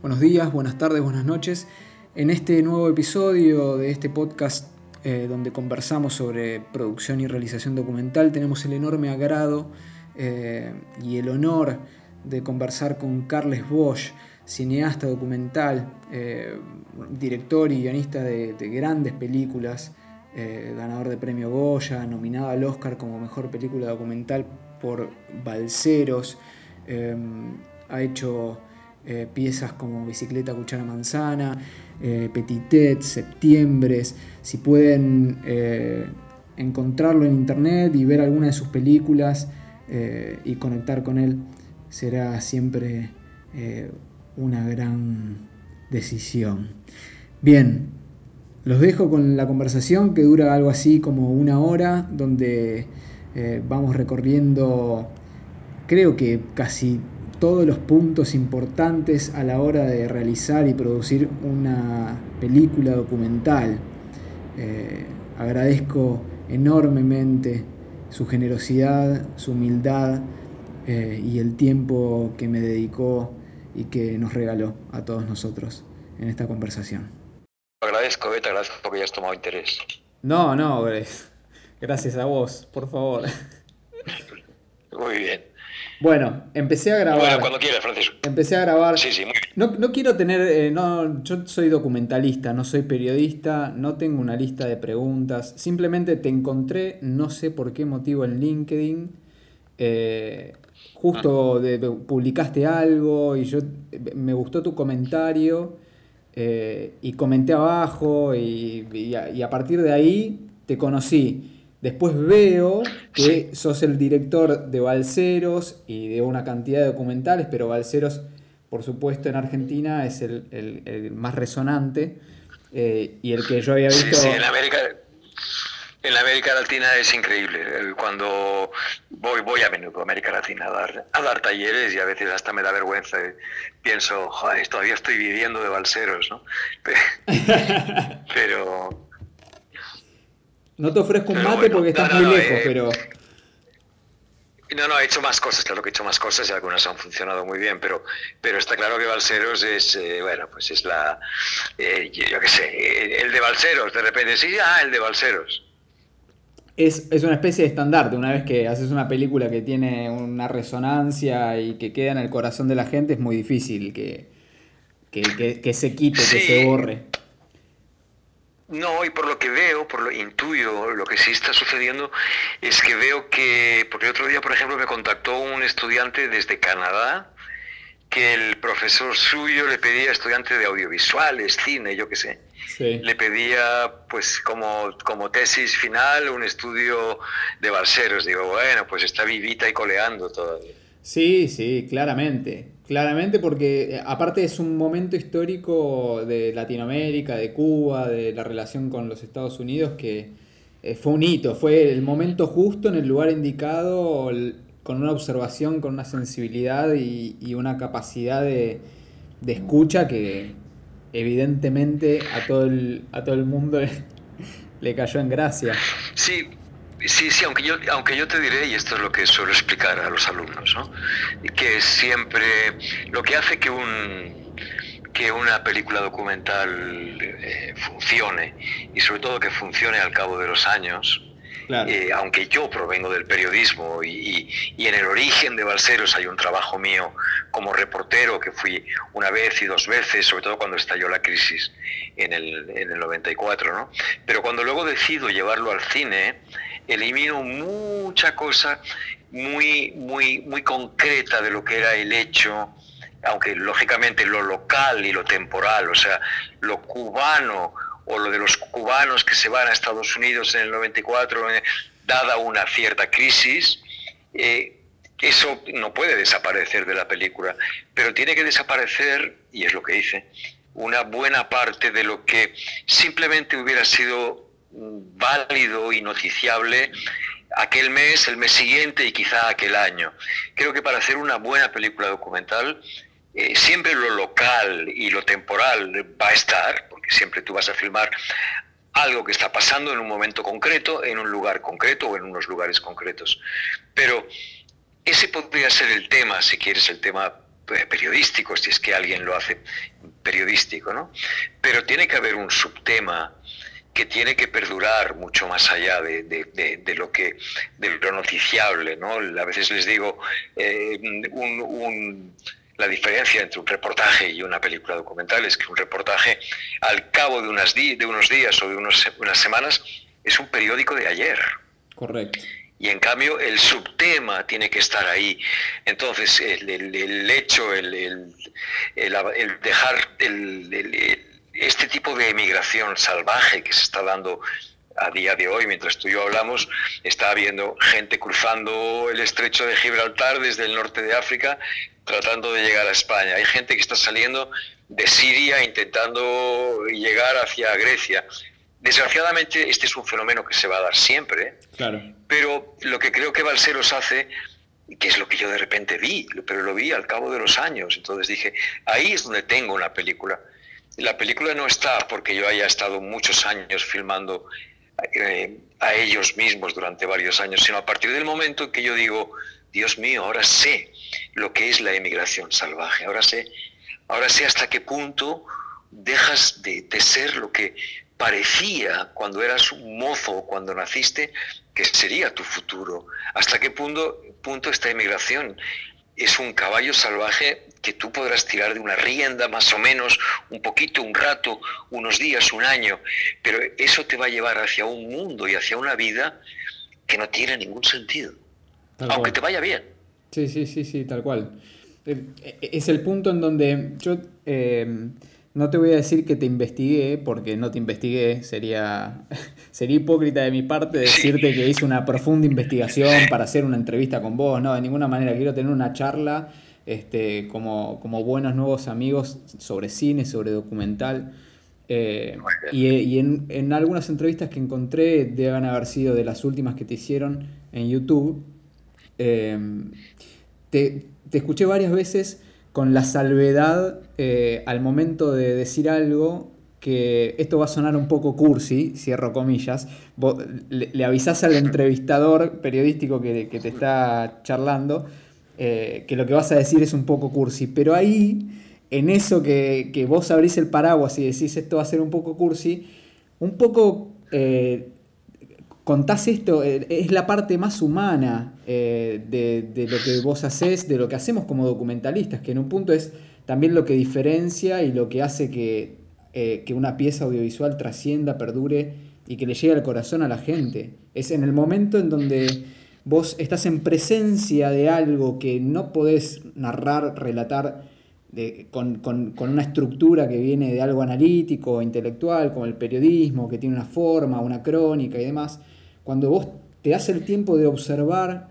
Buenos días, buenas tardes, buenas noches. En este nuevo episodio de este podcast eh, donde conversamos sobre producción y realización documental tenemos el enorme agrado eh, y el honor de conversar con Carles Bosch, cineasta documental, eh, director y guionista de, de grandes películas, ganador de premio Goya, nominado al Oscar como mejor película documental por Balseros, ha hecho eh, piezas como Bicicleta, Cuchara, Manzana, eh, Petitet, Septiembres. Si pueden eh, encontrarlo en internet y ver alguna de sus películas y conectar con él, será siempre una gran decisión. Bien, los dejo con la conversación que dura algo así como una hora, donde vamos recorriendo, creo que casi todos los puntos importantes a la hora de realizar y producir una película documental. Eh, agradezco enormemente su generosidad, su humildad eh, y el tiempo que me dedicó y que nos regaló a todos nosotros en esta conversación. Agradezco, Beta, gracias porque hayas tomado interés. No, no, gracias a vos, por favor. Muy bien. Bueno, empecé a grabar. Bueno, cuando quieras, Francisco. Empecé a grabar. Sí, sí, muy bien. No, no quiero tener. Eh, no, yo soy documentalista, no soy periodista, no tengo una lista de preguntas. Simplemente te encontré, no sé por qué motivo, en LinkedIn. Eh, justo ah. de, publicaste algo y yo me gustó tu comentario eh, y comenté abajo y, a, partir de ahí te conocí. Después veo que sos el director de Balseros y de una cantidad de documentales, pero Balseros, por supuesto, en Argentina es el, más resonante eh, y el que yo había visto. Sí, en América. En la América Latina es increíble. Cuando voy, voy a menudo a América Latina a dar, a dar talleres y a veces hasta me da vergüenza. Pienso, joder, todavía estoy viviendo de balseros, ¿no? Pero, no te ofrezco un mate porque estás muy lejos, eh, pero... No, no, he hecho más cosas, claro que he hecho más cosas y algunas han funcionado muy bien, pero, pero está claro que Balseros es, eh, bueno, pues es la, eh, yo qué sé, el de Balseros, de repente, sí, ah, el de Balseros. Es, es, una especie de estandarte, una vez que haces una película que tiene una resonancia y que queda en el corazón de la gente, es muy difícil que, que, se quite, que se borre. No, y por lo que veo, por lo intuyo, lo que sí está sucediendo es que veo que, porque el otro día, por ejemplo, me contactó un estudiante desde Canadá, que el profesor suyo le pedía estudiante de audiovisuales, cine, yo qué sé. Le pedía, pues, como, como tesis final, un estudio de balseros. Digo, bueno, pues está vivita y coleando todavía. Sí, sí, claramente. Claramente porque eh, aparte es un momento histórico de Latinoamérica, de Cuba, de la relación con los Estados Unidos que eh, fue un hito, fue el momento justo en el lugar indicado, con una observación, con una sensibilidad y, una capacidad de, escucha que evidentemente a todo el, a todo el mundo le cayó en gracia. Sí, Sí, sí, aunque yo, aunque yo te diré, y esto es lo que suelo explicar a los alumnos, ¿no? que siempre lo que hace que un que una película documental eh, funcione y sobre todo que funcione al cabo de los años, eh, aunque yo provengo del periodismo y, en el origen de Balseros hay un trabajo mío como reportero que fui una vez y dos veces, sobre todo cuando estalló la crisis en el, en el 94, ¿no? Pero cuando luego decido llevarlo al cine, elimino mucha cosa muy, muy, muy concreta de lo que era el hecho, aunque lógicamente lo local y lo temporal, o sea, lo cubano o lo de los cubanos que se van a Estados Unidos en el 94, eh, dada una cierta crisis, eh, eso no puede desaparecer de la película, pero tiene que desaparecer, y es lo que dice, una buena parte de lo que simplemente hubiera sido válido y noticiable aquel mes, el mes siguiente y quizá aquel año. Creo que para hacer una buena película documental, eh, siempre lo local y lo temporal va a estar, porque siempre tú vas a filmar algo que está pasando en un momento concreto, en un lugar concreto o en unos lugares concretos. Pero ese podría ser el tema, si quieres, el tema eh, periodístico, si es que alguien lo hace periodístico, ¿no? Pero tiene que haber un subtema que tiene que perdurar mucho más allá de, lo que de lo noticiable, ¿no? A veces les digo eh, la diferencia entre un reportaje y una película documental es que un reportaje al cabo de, unas de unos días o de unas semanas es un periódico de ayer. Correcto. Y en cambio el subtema tiene que estar ahí. Entonces el, hecho, el, dejar este tipo de emigración salvaje que se está dando a día de hoy, mientras tú y yo hablamos, está habiendo gente cruzando el estrecho de Gibraltar desde el norte de África tratando de llegar a España. Hay gente que está saliendo de Siria intentando llegar hacia Grecia. Desgraciadamente este es un fenómeno que se va a dar siempre, ¿eh? claro. pero lo que creo que Balseros hace, que es lo que yo de repente vi, pero lo vi al cabo de los años, entonces dije, ahí es donde tengo una película. La película no está porque yo haya estado muchos años filmando eh, a ellos mismos durante varios años, sino a partir del momento en que yo digo, Dios mío, ahora sé lo que es la emigración salvaje, ahora sé, ahora sé hasta qué punto dejas de, ser lo que parecía cuando eras un mozo, cuando naciste, que sería tu futuro. ¿Hasta qué punto, punto esta emigración es un caballo salvaje que tú podrás tirar de una rienda más o menos, un poquito, un rato, unos días, un año, pero eso te va a llevar hacia un mundo y hacia una vida que no tiene ningún sentido, aunque te vaya bien. Sí, sí, sí, sí, tal cual. Eh, es el punto en donde yo... Eh, no te voy a decir que te investigué, porque no te investigué, sería, sería hipócrita de mi parte decirte que hice una profunda investigación para hacer una entrevista con vos, no, de ninguna manera, quiero tener una charla este, como, como buenos nuevos amigos sobre cine, sobre documental. Eh, y, en, algunas entrevistas que encontré, deben haber sido de las últimas que te hicieron en YouTube, eh, te, te escuché varias veces con la salvedad eh, al momento de decir algo que esto va a sonar un poco cursi, cierro comillas, le, avisás al entrevistador periodístico que, te está charlando eh, que lo que vas a decir es un poco cursi, pero ahí, en eso que, vos abrís el paraguas y decís esto va a ser un poco cursi, un poco eh, contás esto, eh, es la parte más humana eh, de, lo que vos haces, de lo que hacemos como documentalistas, que en un punto es también lo que diferencia y lo que hace que, que una pieza audiovisual trascienda, perdure y que le llegue al corazón a la gente. Es en el momento en donde vos estás en presencia de algo que no podés narrar, relatar con, con, una estructura que viene de algo analítico, intelectual, como el periodismo, que tiene una forma, una crónica y demás, cuando vos te das el tiempo de observar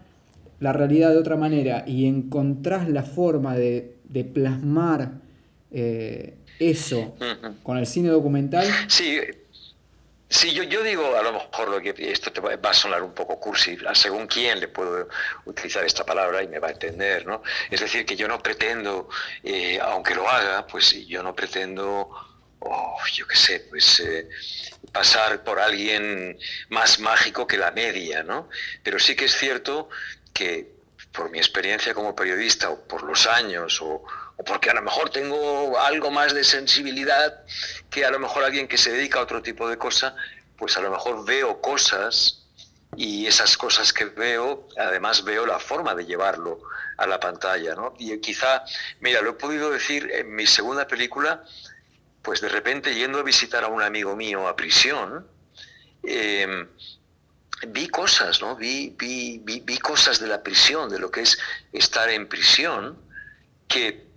la realidad de otra manera y encontrás la forma de, plasmar eh, eso con el cine documental. Sí, sí yo, digo a lo mejor lo que esto te va, a sonar un poco cursi, según quién le puedo utilizar esta palabra y me va a entender, ¿no? Es decir, que yo no pretendo, eh, aunque lo haga, pues yo no pretendo oh, yo qué sé, pues eh, pasar por alguien más mágico que la media, ¿no? Pero sí que es cierto que por mi experiencia como periodista o por los años o, porque a lo mejor tengo algo más de sensibilidad que a lo mejor alguien que se dedica a otro tipo de cosa, pues a lo mejor veo cosas y esas cosas que veo, además veo la forma de llevarlo a la pantalla, ¿no? Y quizá, mira, lo he podido decir en mi segunda película, pues de repente yendo a visitar a un amigo mío a prisión, em, vi cosas, ¿no? Vi, vi, vi, cosas de la prisión, de lo que es estar en prisión, que,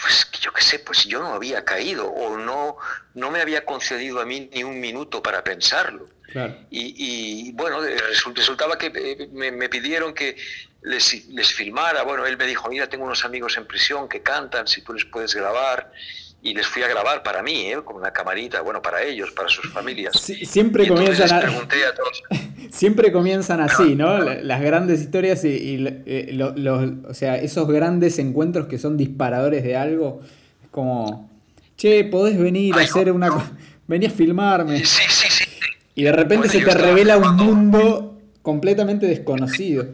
pues, yo qué sé, pues yo no había caído o no, no me había concedido a mí ni un minuto para pensarlo. Y, bueno, resultaba que eh, me, pidieron que les, les filmara. Bueno, él me dijo, mira, tengo unos amigos en prisión que cantan, si tú les puedes grabar y les fui a grabar para mí, ¿eh? con una camarita, bueno, para ellos, para sus familias. siempre comienzan Siempre comienzan así, ¿no? Las grandes historias y, eh, los, o sea, esos grandes encuentros que son disparadores de algo, como, che, podés venir a hacer una... Vení a filmarme. Sí, sí, sí. Y de repente se te revela un mundo completamente desconocido.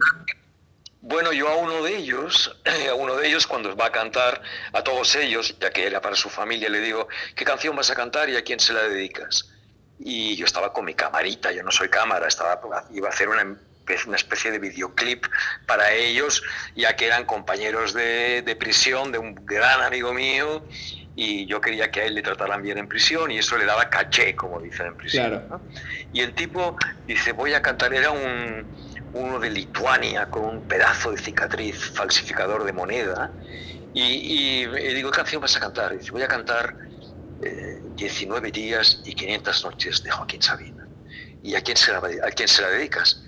Bueno, yo a uno de ellos, a uno de ellos cuando va a cantar, a todos ellos, ya que era para su familia, le digo, ¿qué canción vas a cantar y a quién se la dedicas? Y yo estaba con mi camarita, yo no soy cámara, estaba, iba a hacer una, una especie de videoclip para ellos, ya que eran compañeros de, de prisión de un gran amigo mío y yo quería que a él le trataran bien en prisión y eso le daba caché, como dicen en prisión. Y el tipo dice, voy a cantar, era un, uno de Lituania con un pedazo de cicatriz, falsificador de moneda, y, y, digo, ¿qué canción vas a cantar? Y dice, voy a cantar 19 eh, días y 500 noches de Joaquín Sabina. ¿Y a quién se la, a quién se la dedicas?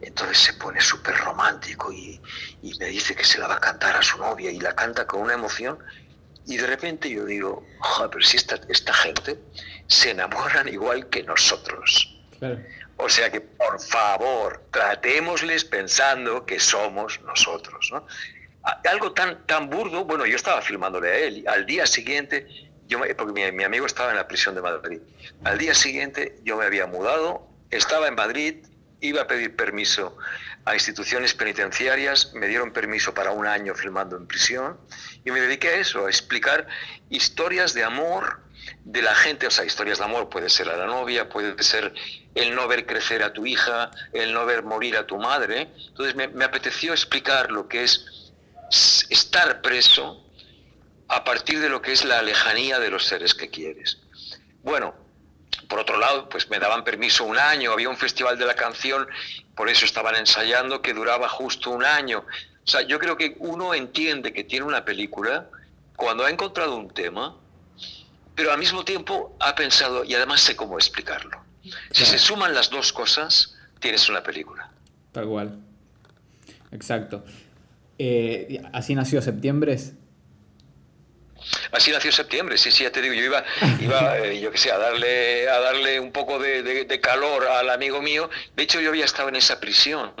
Entonces se pone súper romántico y, y, me dice que se la va a cantar a su novia y la canta con una emoción y de repente yo digo, Joder, pero si esta, esta gente se enamoran igual que nosotros. O sea que, por favor, tratémosles pensando que somos nosotros. ¿no? Algo tan, tan burdo, bueno, yo estaba filmándole a él, al día siguiente, yo, porque mi, mi amigo estaba en la prisión de Madrid, al día siguiente yo me había mudado, estaba en Madrid, iba a pedir permiso a instituciones penitenciarias, me dieron permiso para un año filmando en prisión y me dediqué a eso, a explicar historias de amor de la gente, o sea, historias de amor puede ser a la novia, puede ser el no ver crecer a tu hija, el no ver morir a tu madre. Entonces me, me apeteció explicar lo que es estar preso a partir de lo que es la lejanía de los seres que quieres. Bueno, por otro lado, pues me daban permiso un año, había un festival de la canción, por eso estaban ensayando, que duraba justo un año. O sea, yo creo que uno entiende que tiene una película cuando ha encontrado un tema, pero al mismo tiempo ha pensado, y además sé cómo explicarlo. Si se suman las dos cosas, tienes una película. Tal cual. Exacto. Eh, ¿Así nació Septiembre? Así nació septiembre, sí, sí, ya te digo, yo iba, iba eh, yo qué sé, a darle, a darle un poco de, calor al amigo mío. De hecho, yo había estado en esa prisión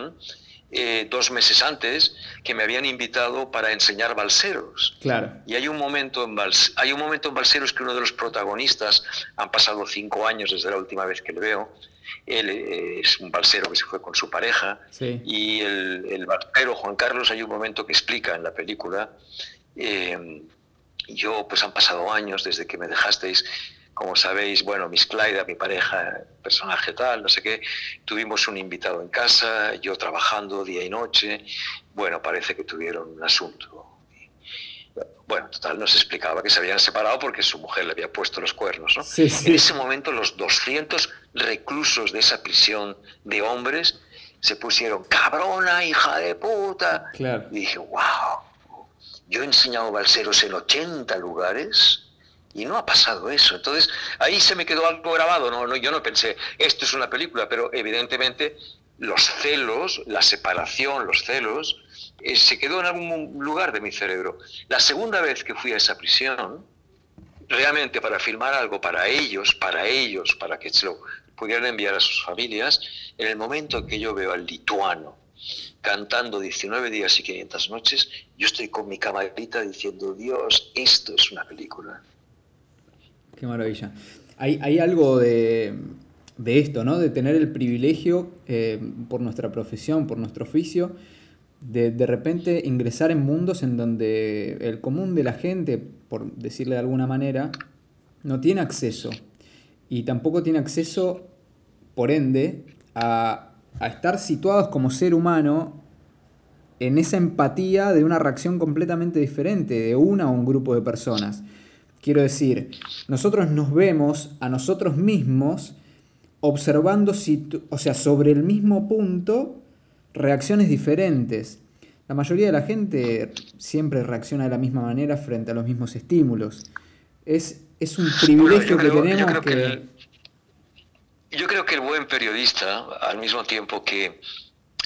eh, dos meses antes que me habían invitado para enseñar balseros. Claro. Y hay un momento en hay un momento en balseros que uno de los protagonistas, han pasado cinco años desde la última vez que le veo, él eh, es un balsero que se fue con su pareja y el, el balsero Juan Carlos hay un momento que explica en la película yo, pues han pasado años desde que me dejasteis, como sabéis, bueno, Miss Clyde, mi pareja, personaje tal, no sé qué, tuvimos un invitado en casa, yo trabajando día y noche, bueno, parece que tuvieron un asunto. Bueno, total, nos explicaba que se habían separado porque su mujer le había puesto los cuernos, ¿no? En ese momento los 200 reclusos de esa prisión de hombres se pusieron, cabrona, hija de puta. Y dije, wow, yo he enseñado balseros en 80 lugares y no ha pasado eso. Entonces, ahí se me quedó algo grabado. No, no, yo no pensé, esto es una película, pero evidentemente los celos, la separación, los celos, eh, se quedó en algún lugar de mi cerebro. La segunda vez que fui a esa prisión, realmente para filmar algo para ellos, para ellos, para que se lo pudieran enviar a sus familias, en el momento que yo veo al lituano cantando 19 días y 500 noches, yo estoy con mi camarita diciendo, Dios, esto es una película. Qué maravilla. Hay, algo de, esto, ¿no? De tener el privilegio eh, por nuestra profesión, por nuestro oficio, de de repente ingresar en mundos en donde el común de la gente, por decirle de alguna manera, no tiene acceso. Y tampoco tiene acceso, por ende, a, a estar situados como ser humano en esa empatía de una reacción completamente diferente de una o un grupo de personas. Quiero decir, nosotros nos vemos a nosotros mismos observando, o sea, sobre el mismo punto, reacciones diferentes. La mayoría de la gente siempre reacciona de la misma manera frente a los mismos estímulos. Es, es un privilegio que tenemos que yo creo que el buen periodista, al mismo tiempo que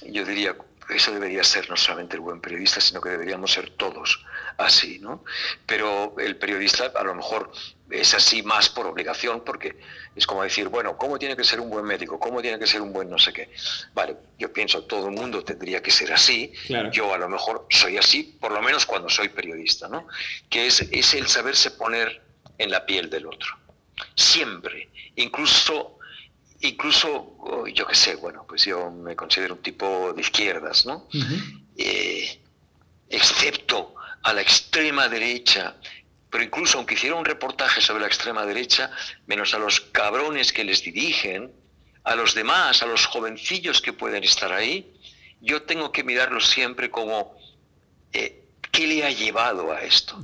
yo diría, eso debería ser no solamente el buen periodista, sino que deberíamos ser todos así, ¿no? Pero el periodista a lo mejor es así más por obligación, porque es como decir, bueno, ¿cómo tiene que ser un buen médico? ¿Cómo tiene que ser un buen no sé qué? Vale, yo pienso, todo el mundo tendría que ser así. Yo a lo mejor soy así, por lo menos cuando soy periodista, ¿no? Que es, es el saberse poner en la piel del otro. Siempre, incluso incluso, oh, yo qué sé, bueno, pues yo me considero un tipo de izquierdas, ¿no? eh, excepto a la extrema derecha, pero incluso aunque hiciera un reportaje sobre la extrema derecha, menos a los cabrones que les dirigen, a los demás, a los jovencillos que pueden estar ahí, yo tengo que mirarlos siempre como eh, qué le ha llevado a esto.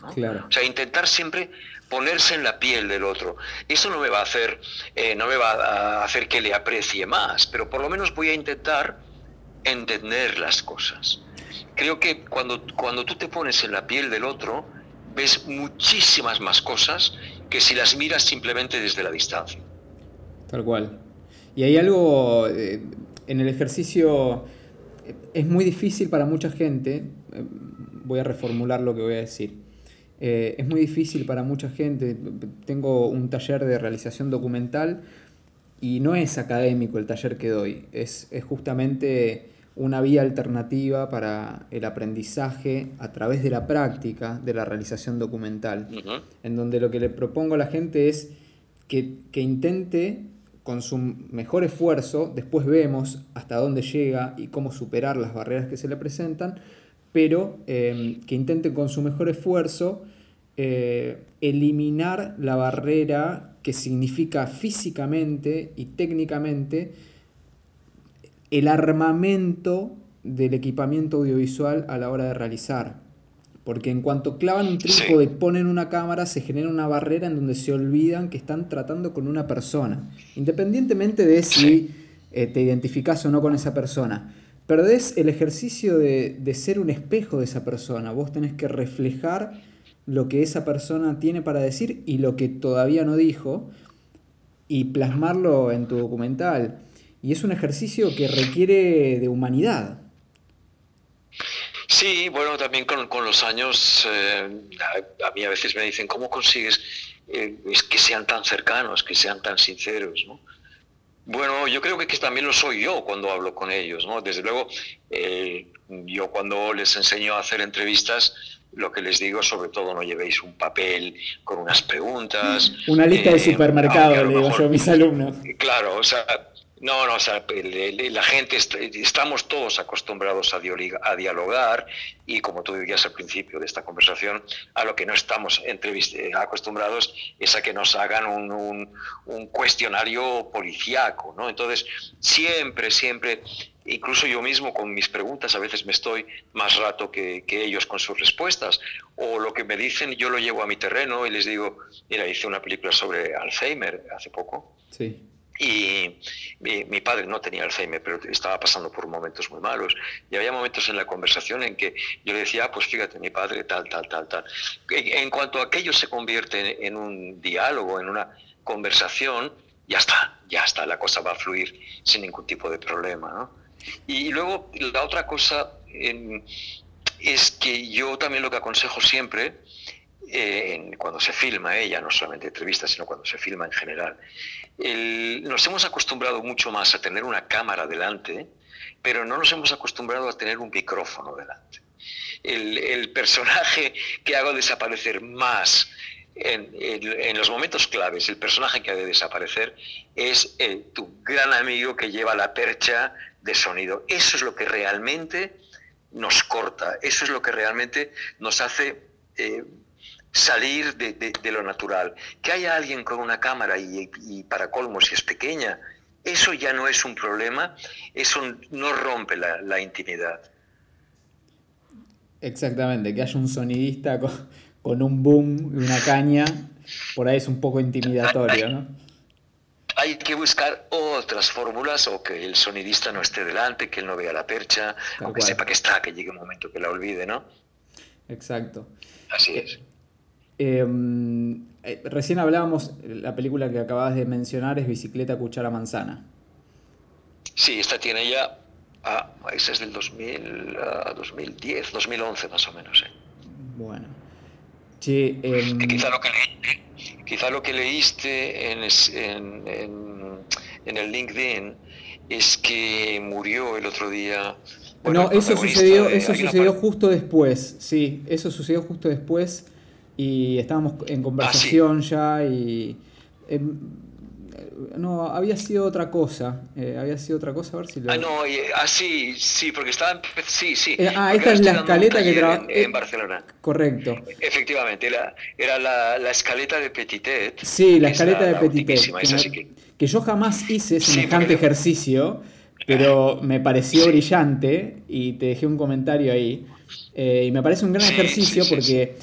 O sea, intentar siempre ponerse en la piel del otro. Eso no me va a hacer, eh, no me va a hacer que le aprecie más, pero por lo menos voy a intentar entender las cosas. Creo que cuando, cuando tú te pones en la piel del otro, ves muchísimas más cosas que si las miras simplemente desde la distancia. Tal cual. Y hay algo eh, en el ejercicio, eh, es muy difícil para mucha gente, voy a reformular lo que voy a decir, es muy difícil para mucha gente, tengo un taller de realización documental y no es académico el taller que doy, es, es justamente una vía alternativa para el aprendizaje a través de la práctica de la realización documental, en donde lo que le propongo a la gente es que, intente con su mejor esfuerzo, después vemos hasta dónde llega y cómo superar las barreras que se le presentan, pero em, que intente con su mejor esfuerzo eh, eliminar la barrera que significa físicamente y técnicamente el armamento del equipamiento audiovisual a la hora de realizar. Porque en cuanto clavan un trípode y ponen una cámara, se genera una barrera en donde se olvidan que están tratando con una persona. Independientemente de si eh, te identificas o no con esa persona. Perdés el ejercicio de, de ser un espejo de esa persona. Vos tenés que reflejar lo que esa persona tiene para decir y lo que todavía no dijo y plasmarlo en tu documental. Y es un ejercicio que requiere de humanidad. Sí, bueno, también con, los años, eh, a, mí a veces me dicen, ¿cómo consigues eh, que sean tan cercanos, que sean tan sinceros? Bueno, yo creo que, también lo soy yo cuando hablo con ellos. ¿no? Desde luego, eh, yo cuando les enseño a hacer entrevistas, lo que les digo, sobre todo no llevéis un papel con unas preguntas. Una lista de supermercado, le digo yo a mis alumnos. Claro, o sea, no, no, o sea, la gente, estamos todos acostumbrados a, dialogar y como tú decías al principio de esta conversación, a lo que no estamos acostumbrados es a que nos hagan un, cuestionario policiaco, ¿no? Entonces, siempre, siempre, incluso yo mismo con mis preguntas a veces me estoy más rato que, que ellos con sus respuestas, o lo que me dicen yo lo llevo a mi terreno y les digo, mira, hice una película sobre Alzheimer hace poco. Sí y mi, padre no tenía Alzheimer, pero estaba pasando por momentos muy malos. Y había momentos en la conversación en que yo le decía, ah, pues fíjate, mi padre tal, tal, tal, tal. En, cuanto aquello se convierte en, un diálogo, en una conversación, ya está, ya está, la cosa va a fluir sin ningún tipo de problema. Y, luego la otra cosa es que yo también lo que aconsejo siempre cuando se filma ella, no solamente entrevistas, sino cuando se filma en general. nos hemos acostumbrado mucho más a tener una cámara delante, pero no nos hemos acostumbrado a tener un micrófono delante. El, personaje que hago desaparecer más en, los momentos claves, el personaje que ha de desaparecer es tu gran amigo que lleva la percha de sonido. Eso es lo que realmente nos corta, eso es lo que realmente nos hace eh, salir de, lo natural. Que haya alguien con una cámara y, para colmo si es pequeña, eso ya no es un problema, eso no rompe la, intimidad. Exactamente, que haya un sonidista con, un boom y una caña, por ahí es un poco intimidatorio, ¿no? Hay que buscar otras fórmulas o que el sonidista no esté delante, que él no vea la percha, aunque sepa que está, que llegue un momento que la olvide, ¿no? Exacto. Así es. Em, eh, recién hablábamos, la película que acabas de mencionar es Bicicleta, Cuchara, Manzana. Sí, esta tiene ya, ah, esa es del 2000, 2010, 2011 más o menos. ¿eh? Bueno. Em, quizá, lo que quizá lo que leíste en, en, el LinkedIn es que murió el otro día. no, eso sucedió, eso sucedió justo después, sí, eso sucedió justo después y estábamos en conversación ah, ya y em, no, había sido otra cosa. Eh, había sido otra cosa, a ver si lo. Ah, no, ah, sí, sí, porque estaba. Sí, sí. ah, esta es la escaleta que trabaja. En, Barcelona. Correcto. Efectivamente, era, era la, la, escaleta de Petitet. Sí, la escaleta de Petitet. Que, yo jamás hice semejante ejercicio, pero me pareció brillante y te dejé un comentario ahí. y me parece un gran ejercicio porque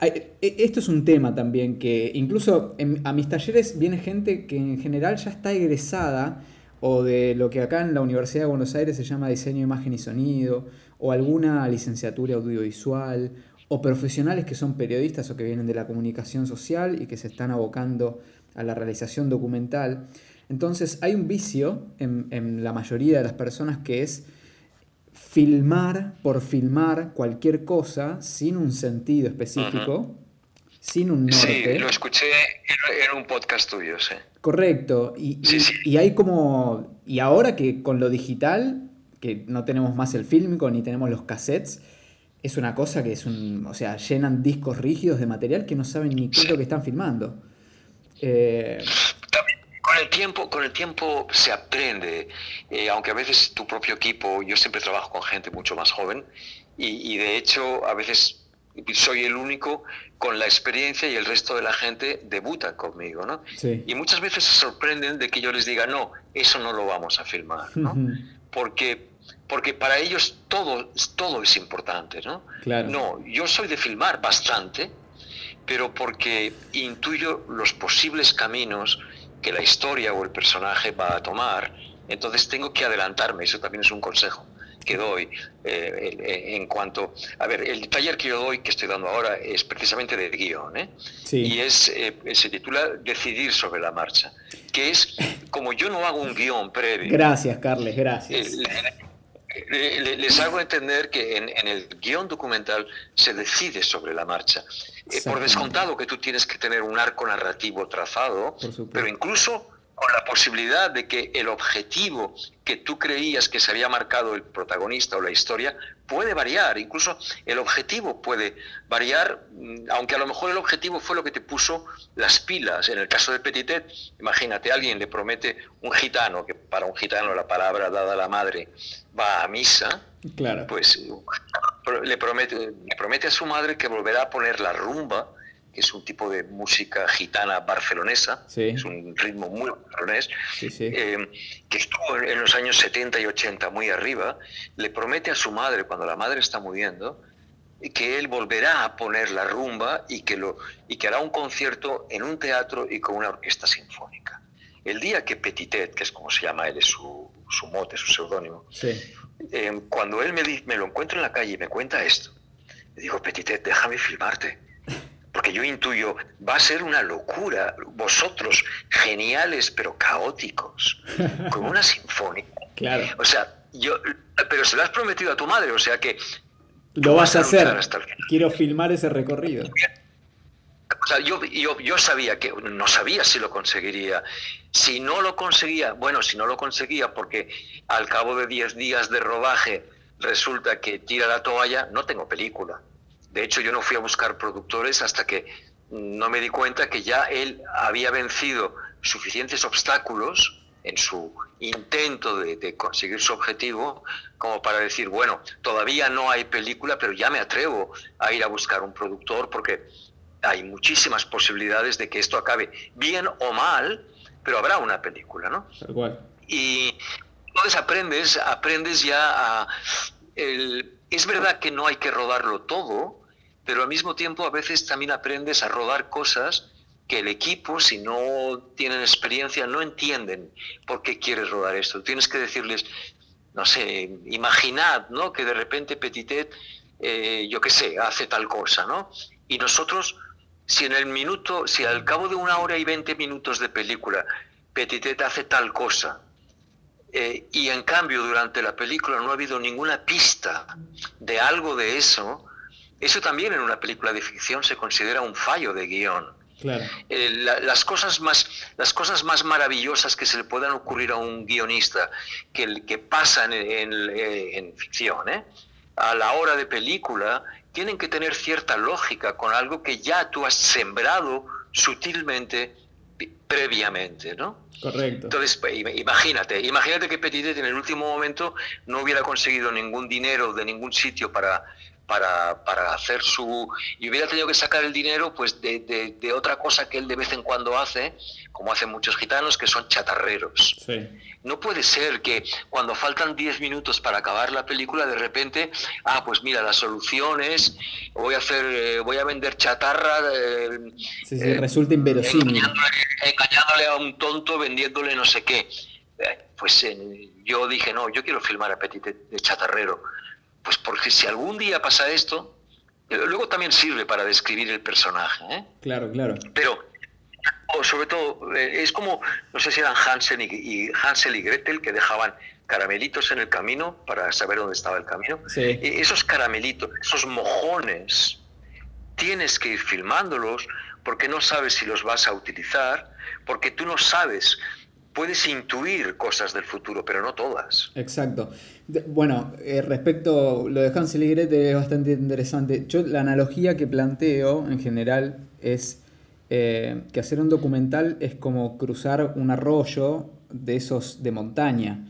esto es un tema también que incluso a mis talleres viene gente que en general ya está egresada o de lo que acá en la Universidad de Buenos Aires se llama diseño, imagen y sonido, o alguna licenciatura audiovisual, o profesionales que son periodistas o que vienen de la comunicación social y que se están abocando a la realización documental. Entonces hay un vicio en, en la mayoría de las personas que es filmar por filmar cualquier cosa sin un sentido específico, sin un norte. Sí, lo escuché en un podcast tuyo, sí. Correcto. Y, y, hay como. Y ahora que con lo digital, que no tenemos más el fílmico ni tenemos los cassettes, es una cosa que es un. O sea, llenan discos rígidos de material que no saben ni qué es lo que están filmando. Eh, con el tiempo, con el tiempo se aprende, eh, aunque a veces tu propio equipo, yo siempre trabajo con gente mucho más joven y, de hecho a veces soy el único con la experiencia y el resto de la gente debuta conmigo, ¿no? Y muchas veces se sorprenden de que yo les diga, no, eso no lo vamos a filmar, ¿no? Porque porque para ellos todo, todo es importante, ¿no? No, yo soy de filmar bastante, pero porque intuyo los posibles caminos que la historia o el personaje va a tomar, entonces tengo que adelantarme, eso también es un consejo que doy eh, en cuanto... A ver, el taller que yo doy, que estoy dando ahora, es precisamente de guion, ¿eh? Y es, eh, se titula Decidir sobre la marcha, que es, como yo no hago un guion previo... Gracias, Carles, gracias. les hago entender que en, en, el guion documental se decide sobre la marcha. Por descontado que tú tienes que tener un arco narrativo trazado, pero incluso con la posibilidad de que el objetivo que tú creías que se había marcado el protagonista o la historia puede variar, incluso el objetivo puede variar, mm, aunque a lo mejor el objetivo fue lo que te puso las pilas. En el caso de Petitet, imagínate, alguien le promete un gitano, que para un gitano la palabra dada a la madre va a misa, claro. pues le promete, le promete a su madre que volverá a poner la rumba que es un tipo de música gitana barcelonesa, es un ritmo muy barcelonés, eh, que estuvo en los años 70 y 80 muy arriba, le promete a su madre, cuando la madre está muriendo, que él volverá a poner la rumba y que, lo, y que hará un concierto en un teatro y con una orquesta sinfónica. El día que Petitet, que es como se llama él, es su, su mote, su seudónimo, eh, cuando él me, me lo encuentra en la calle y me cuenta esto, le digo, Petitet, déjame filmarte porque yo intuyo, va a ser una locura, vosotros, geniales pero caóticos, con una sinfonía. Claro. O sea, yo, pero se lo has prometido a tu madre, o sea que... Lo vas, a hacer. Quiero filmar ese recorrido. O sea, yo, yo, yo, sabía que, no sabía si lo conseguiría. Si no lo conseguía, bueno, si no lo conseguía porque al cabo de 10 días de rodaje resulta que tira la toalla, no tengo película. De hecho, yo no fui a buscar productores hasta que no me di cuenta que ya él había vencido suficientes obstáculos en su intento de, conseguir su objetivo como para decir, bueno, todavía no hay película, pero ya me atrevo a ir a buscar un productor porque hay muchísimas posibilidades de que esto acabe bien o mal, pero habrá una película, ¿no? Y entonces aprendes, aprendes ya a... es verdad que no hay que rodarlo todo, pero al mismo tiempo a veces también aprendes a rodar cosas que el equipo, si no tienen experiencia, no entienden por qué quieres rodar esto. Tienes que decirles, no sé, imaginad, ¿no? Que de repente Petitet, eh, yo qué sé, hace tal cosa, ¿no? Y nosotros, si en el minuto, si al cabo de una hora y veinte minutos de película, Petitet hace tal cosa, eh, y en cambio durante la película no ha habido ninguna pista de algo de eso, eso también en una película de ficción se considera un fallo de guion. Eh, las, cosas más, las cosas más maravillosas que se le puedan ocurrir a un guionista que, que pasan en, en, ficción, ¿eh? a la hora de película, tienen que tener cierta lógica con algo que ya tú has sembrado sutilmente previamente, ¿no? Correcto. Entonces, pues, imagínate, imagínate que Petitet en el último momento no hubiera conseguido ningún dinero de ningún sitio para, para, para hacer su... y hubiera tenido que sacar el dinero pues de, de, otra cosa que él de vez en cuando hace, como hacen muchos gitanos, que son chatarreros. Sí. No puede ser que cuando faltan 10 minutos para acabar la película, de repente, ah, pues mira, la solución es, voy a hacer, eh, voy a vender chatarra. Eh, sí, sí, resulta inverosímil. Engañándole, a un tonto, vendiéndole no sé qué. Eh, pues yo dije, no, yo quiero filmar a Petit de chatarrero. Pues porque si algún día pasa esto, luego también sirve para describir el personaje. ¿eh? Claro, claro. Pero sobre todo, eh, es como, no sé si eran Hansel y, Hansel y Gretel que dejaban caramelitos en el camino para saber dónde estaba el camino. Sí. esos caramelitos, esos mojones, tienes que ir filmándolos porque no sabes si los vas a utilizar, porque tú no sabes, puedes intuir cosas del futuro, pero no todas. Exacto. Bueno, eh, respecto a lo de Hansel y Gretel es bastante interesante. Yo la analogía que planteo en general es eh, que hacer un documental es como cruzar un arroyo de esos de montaña,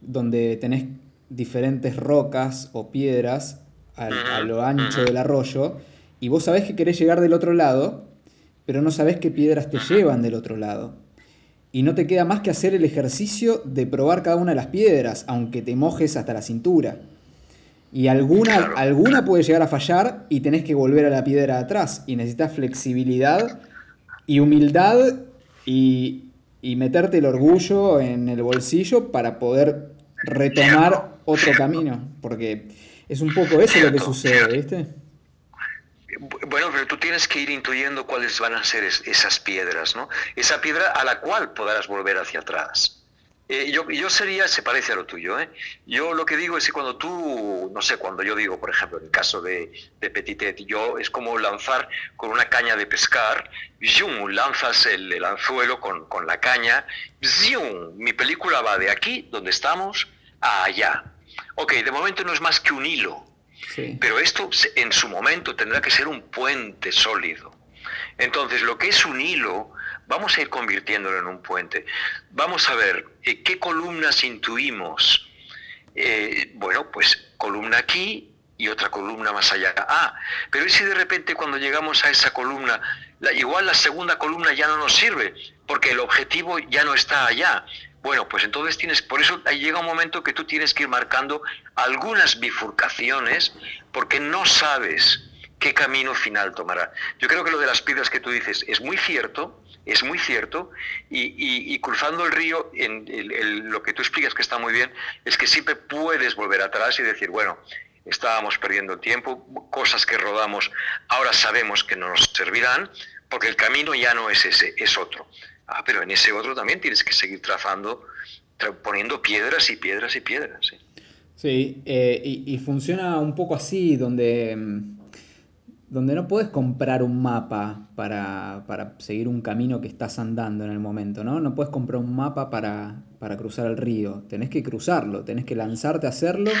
donde tenés diferentes rocas o piedras a lo ancho del arroyo, y vos sabés que querés llegar del otro lado, pero no sabés qué piedras te llevan del otro lado. Y no te queda más que hacer el ejercicio de probar cada una de las piedras, aunque te mojes hasta la cintura. Y alguna, alguna puede llegar a fallar y tenés que volver a la piedra de atrás. Y necesitas flexibilidad y humildad y, meterte el orgullo en el bolsillo para poder retomar otro camino, porque es un poco eso lo que sucede, ¿viste? Bueno, pero tú tienes que ir intuyendo cuáles van a ser esas piedras, ¿no? Esa piedra a la cual podrás volver hacia atrás. Eh, yo, yo sería, se parece a lo tuyo, ¿eh? Yo lo que digo es que cuando tú, no sé, cuando yo digo, por ejemplo, en el caso de, de Petitet, yo es como lanzar con una caña de pescar, ¡zum! lanzas el, el anzuelo con, con, la caña, ¡zum! mi película va de aquí, donde estamos, a allá. Ok, de momento no es más que un hilo, pero esto en su momento tendrá que ser un puente sólido. Entonces, lo que es un hilo Vamos a ir convirtiéndolo en un puente. Vamos a ver eh, qué columnas intuimos. Eh, bueno, pues columna aquí y otra columna más allá. Ah, pero ¿y si de repente cuando llegamos a esa columna, igual la segunda columna ya no nos sirve, porque el objetivo ya no está allá? Bueno, pues entonces tienes, por eso llega un momento que tú tienes que ir marcando algunas bifurcaciones, porque no sabes qué camino final tomará. Yo creo que lo de las piedras que tú dices es muy cierto, es muy cierto, y, cruzando el río, en lo que tú explicas que está muy bien, es que siempre puedes volver atrás y decir, bueno, estábamos perdiendo tiempo, cosas que rodamos ahora sabemos que no nos servirán, porque el camino ya no es ese, es otro. Ah, pero en ese otro también tienes que seguir trazando, poniendo piedras y piedras y piedras. Sí, eh, y, funciona un poco así, donde mm, donde no puedes comprar un mapa para, seguir un camino que estás andando en el momento, ¿no? No puedes comprar un mapa para, cruzar el río, tenés que cruzarlo, tenés que lanzarte a hacerlo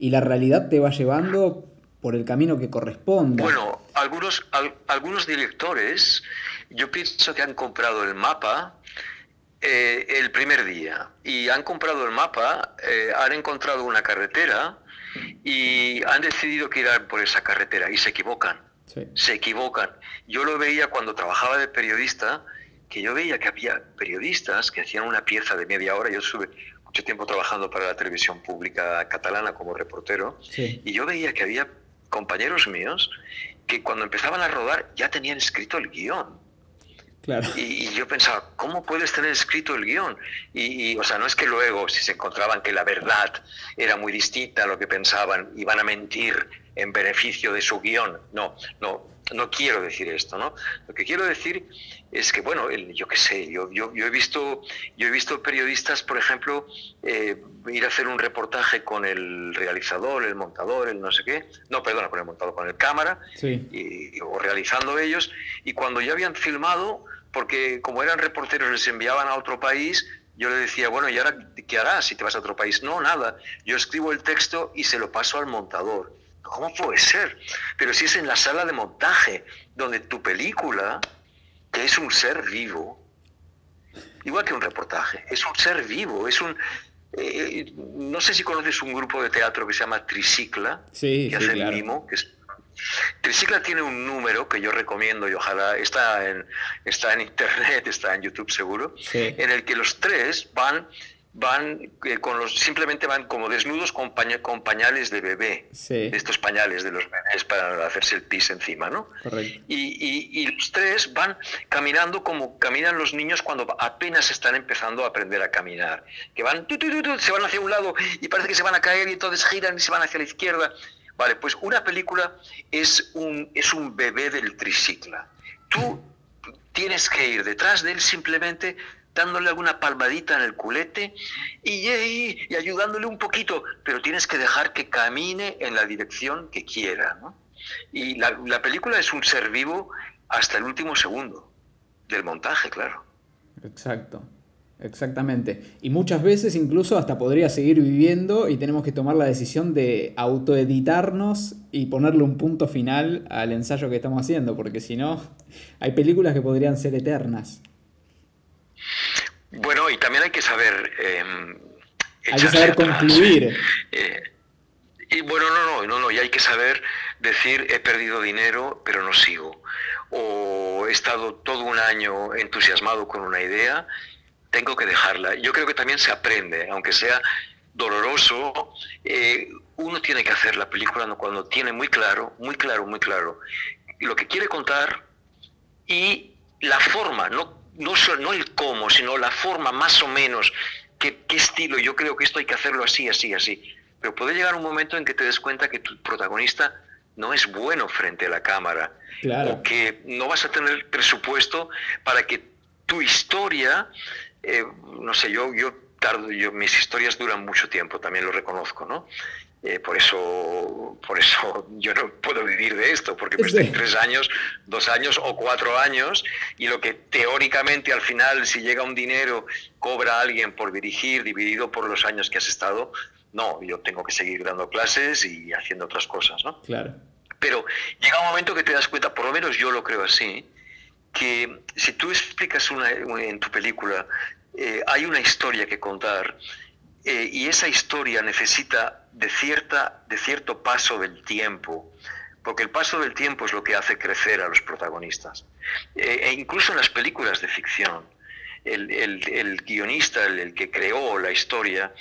y la realidad te va llevando por el camino que corresponde. Bueno, algunos, algunos directores, yo pienso que han comprado el mapa eh, el primer día y han comprado el mapa, eh, han encontrado una carretera y han decidido que irán por esa carretera y se equivocan se equivocan. Yo lo veía cuando trabajaba de periodista, que yo veía que había periodistas que hacían una pieza de media hora. Yo estuve mucho tiempo trabajando para la televisión pública catalana como reportero, y yo veía que había compañeros míos que cuando empezaban a rodar ya tenían escrito el guion. Y, yo pensaba, ¿cómo puedes tener escrito el guion? Y, o sea, no es que luego, si se encontraban que la verdad era muy distinta a lo que pensaban, iban a mentir en beneficio de su guion. No, no, no quiero decir esto, ¿no? Lo que quiero decir es que, bueno, yo qué sé, yo, yo, yo, he visto, yo he visto periodistas, por ejemplo, eh, ir a hacer un reportaje con el realizador, el montador, el no sé qué, no, perdona, con el montador, con el cámara, y, o realizando ellos, y cuando ya habían filmado, porque como eran reporteros les enviaban a otro país, yo le decía, bueno, ¿y ahora qué harás si te vas a otro país? No, nada. Yo escribo el texto y se lo paso al montador. ¿Cómo puede ser? Pero si es en la sala de montaje, donde tu película, que es un ser vivo, igual que un reportaje. Es un ser vivo, es un... Eh, no sé si conoces un grupo de teatro que se llama Tricicla, que hace el mimo, que es Tricicla tiene un número que yo recomiendo y ojalá está en, está en internet, está en YouTube seguro, en el que los tres van van eh, con los simplemente van como desnudos con, con pañales de bebé. Estos pañales de los bebés para hacerse el pis encima no y, y, los tres van caminando como caminan los niños cuando apenas están empezando a aprender a caminar. Que van se van hacia un lado y parece que se van a caer y entonces giran y se van hacia la izquierda. Vale, pues una película es un, es un bebé del tricicla. Tú tienes que ir detrás de él simplemente dándole alguna palmadita en el culete y, y, ayudándole un poquito, pero tienes que dejar que camine en la dirección que quiera. Y la, la película es un ser vivo hasta el último segundo del montaje, claro. Exacto. Exactamente. Y muchas veces incluso hasta podría seguir viviendo y tenemos que tomar la decisión de autoeditarnos y ponerle un punto final al ensayo que estamos haciendo, porque si no, hay películas que podrían ser eternas. Bueno, y también hay que saber... Em, hay que saber concluir. Eh, y bueno, no, no, no, no, y hay que saber decir he perdido dinero, pero no sigo. O he estado todo un año entusiasmado con una idea tengo que dejarla. Yo creo que también se aprende, aunque sea doloroso, eh, uno tiene que hacer la película cuando tiene muy claro, muy claro, muy claro lo que quiere contar y la forma, no, no, no el cómo, sino la forma más o menos, qué, qué estilo, yo creo que esto hay que hacerlo así, así, así. Pero puede llegar un momento en que te des cuenta que tu protagonista no es bueno frente a la cámara, claro. o que no vas a tener presupuesto para que tu historia eh, no sé, yo, yo tardo, yo, mis historias duran mucho tiempo, también lo reconozco, ¿no? Eh, por eso por eso yo no puedo vivir de esto, porque pues estoy tres años, dos años o cuatro años, y lo que teóricamente al final, si llega un dinero, cobra alguien por dirigir, dividido por los años que has estado, no, yo tengo que seguir dando clases y haciendo otras cosas, ¿no? Claro. Pero llega un momento que te das cuenta, por lo menos yo lo creo así, que si tú explicas una, en tu película, eh, hay una historia que contar eh, y esa historia necesita de, cierta, de cierto paso del tiempo, porque el paso del tiempo es lo que hace crecer a los protagonistas. Eh, e incluso en las películas de ficción, el, el guionista, el, que creó la historia,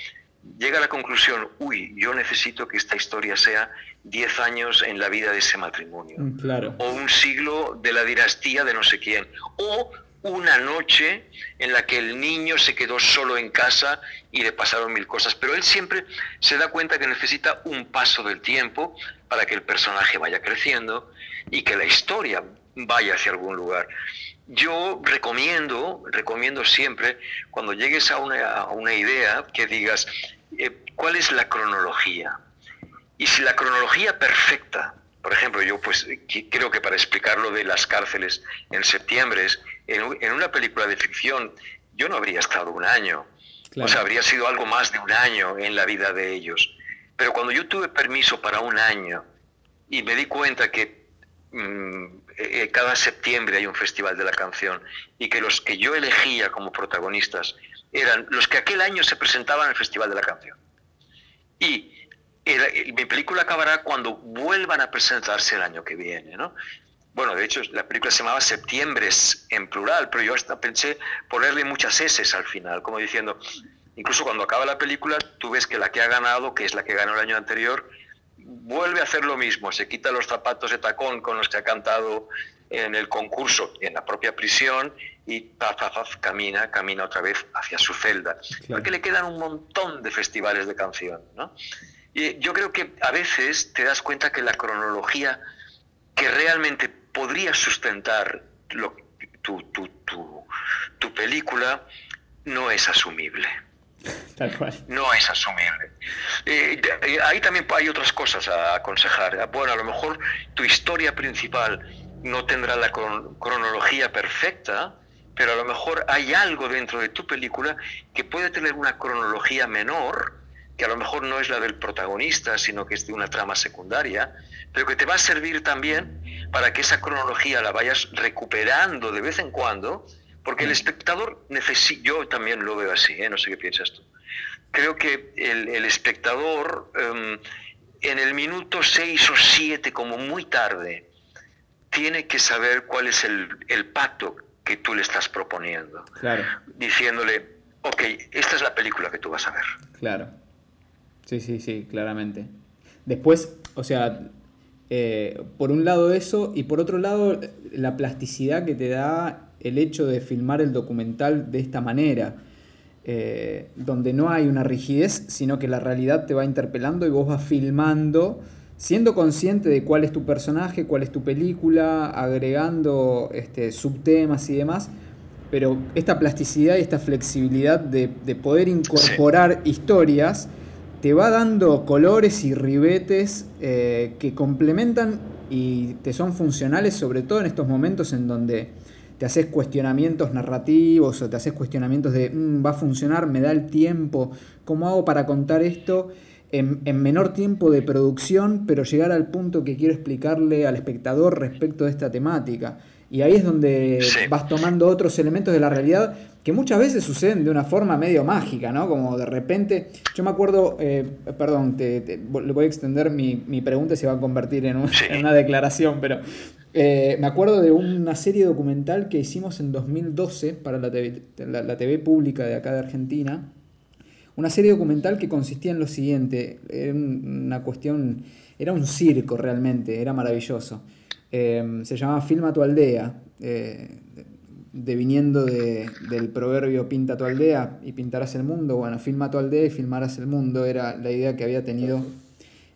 llega a la conclusión, uy, yo necesito que esta historia sea 10 años en la vida de ese matrimonio. Mm, claro. O un siglo de la dinastía de no sé quién. O una noche en la que el niño se quedó solo en casa y le pasaron mil cosas. Pero él siempre se da cuenta que necesita un paso del tiempo para que el personaje vaya creciendo y que la historia vaya hacia algún lugar. Yo recomiendo, recomiendo siempre, cuando llegues a una, idea, que digas, eh, ¿cuál es la cronología? Y si la cronología perfecta, por ejemplo, yo pues creo que para explicar lo de las cárceles en septiembre, en, una película de ficción, yo no habría estado un año. O sea, habría sido algo más de un año en la vida de ellos. Pero cuando yo tuve permiso para un año y me di cuenta que mm, eh, cada septiembre hay un festival de la canción y que los que yo elegía como protagonistas eran los que aquel año se presentaban en el festival de la canción. Y mi película acabará cuando vuelvan a presentarse el año que viene, ¿no? Bueno, de hecho, la película se llamaba Septiembre en plural, pero yo hasta pensé ponerle muchas S al final, como diciendo, incluso cuando acaba la película, tú ves que la que ha ganado, que es la que ganó el año anterior, vuelve a hacer lo mismo, se quita los zapatos de tacón con los que ha cantado en el concurso, en la propia prisión, y camina, camina otra vez hacia su celda. Porque le quedan un montón de festivales de canción, ¿no? Y yo creo que a veces te das cuenta que la cronología que realmente podría sustentar lo, tu, tu, tu, película no es asumible. Tal cual. No es asumible. Eh, eh, ahí también hay otras cosas a aconsejar. Bueno, a lo mejor tu historia principal no tendrá la cronología perfecta, pero a lo mejor hay algo dentro de tu película que puede tener una cronología menor que a lo mejor no es la del protagonista, sino que es de una trama secundaria, pero que te va a servir también para que esa cronología la vayas recuperando de vez en cuando, Porque el espectador necesita, yo también lo veo así, ¿eh? no sé qué piensas tú. Creo que el, el espectador em, en el minuto 6 o 7, como muy tarde, tiene que saber cuál es el, el pacto que tú le estás proponiendo. Claro. Diciéndole, ok, esta es la película que tú vas a ver. Claro. Sí, sí, sí, claramente. Después, o sea, eh, por un lado eso y por otro lado la plasticidad que te da el hecho de filmar el documental de esta manera, eh, donde no hay una rigidez, sino que la realidad te va interpelando y vos vas filmando siendo consciente de cuál es tu personaje, cuál es tu película, agregando este, subtemas y demás, pero esta plasticidad y esta flexibilidad de, poder incorporar historias te va dando colores y ribetes eh, que complementan y te son funcionales, sobre todo en estos momentos en donde te haces cuestionamientos narrativos o te haces cuestionamientos de mm, va a funcionar, me da el tiempo, ¿cómo hago para contar esto? En, menor tiempo de producción, pero llegar al punto que quiero explicarle al espectador respecto de esta temática. Y ahí es donde vas tomando otros elementos de la realidad que muchas veces suceden de una forma medio mágica, ¿no? Como de repente, yo me acuerdo, eh, perdón, te, le voy a extender mi, pregunta y se va a convertir en, una declaración, pero eh, me acuerdo de una serie documental que hicimos en 2012 para la TV, la TV pública de acá de Argentina, una serie documental que consistía en lo siguiente, era una cuestión, era un circo realmente, era maravilloso. Eh, se llamaba Filma tu aldea, eh, deviniendo de, del proverbio pinta tu aldea y pintarás el mundo. Bueno, filma tu aldea y filmarás el mundo, era la idea que había tenido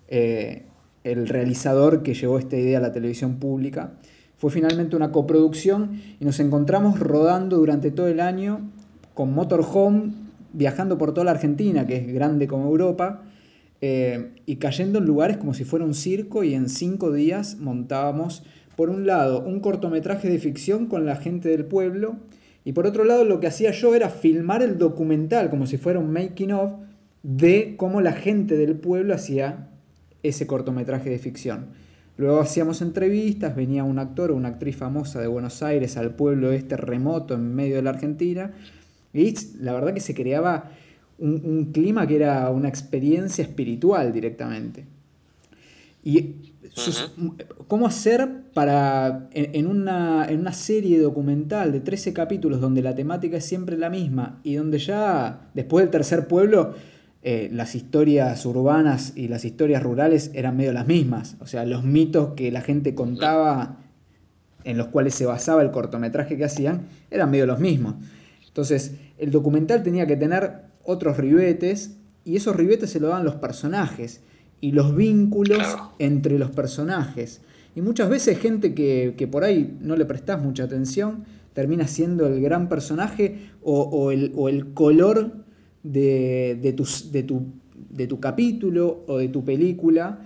eh, el realizador que llevó esta idea a la televisión pública. Fue finalmente una coproducción y nos encontramos rodando durante todo el año con Motorhome viajando por toda la Argentina, que es grande como Europa, eh, y cayendo en lugares como si fuera un circo y en cinco días montábamos, por un lado, un cortometraje de ficción con la gente del pueblo, y por otro lado lo que hacía yo era filmar el documental como si fuera un making of de cómo la gente del pueblo hacía ese cortometraje de ficción. Luego hacíamos entrevistas, venía un actor o una actriz famosa de Buenos Aires al pueblo este remoto en medio de la Argentina y la verdad que se creaba un, clima que era una experiencia espiritual directamente. Y cómo hacer para, en una, en una, serie documental de 13 capítulos donde la temática es siempre la misma y donde ya después del tercer pueblo eh, las historias urbanas y las historias rurales eran medio las mismas. O sea, los mitos que la gente contaba en los cuales se basaba el cortometraje que hacían eran medio los mismos. Entonces, el documental tenía que tener otros ribetes y esos ribetes se lo dan los personajes y los vínculos entre los personajes. Y muchas veces gente que, por ahí no le prestás mucha atención termina siendo el gran personaje o, el, color de, de, tu, de tu capítulo o de tu película.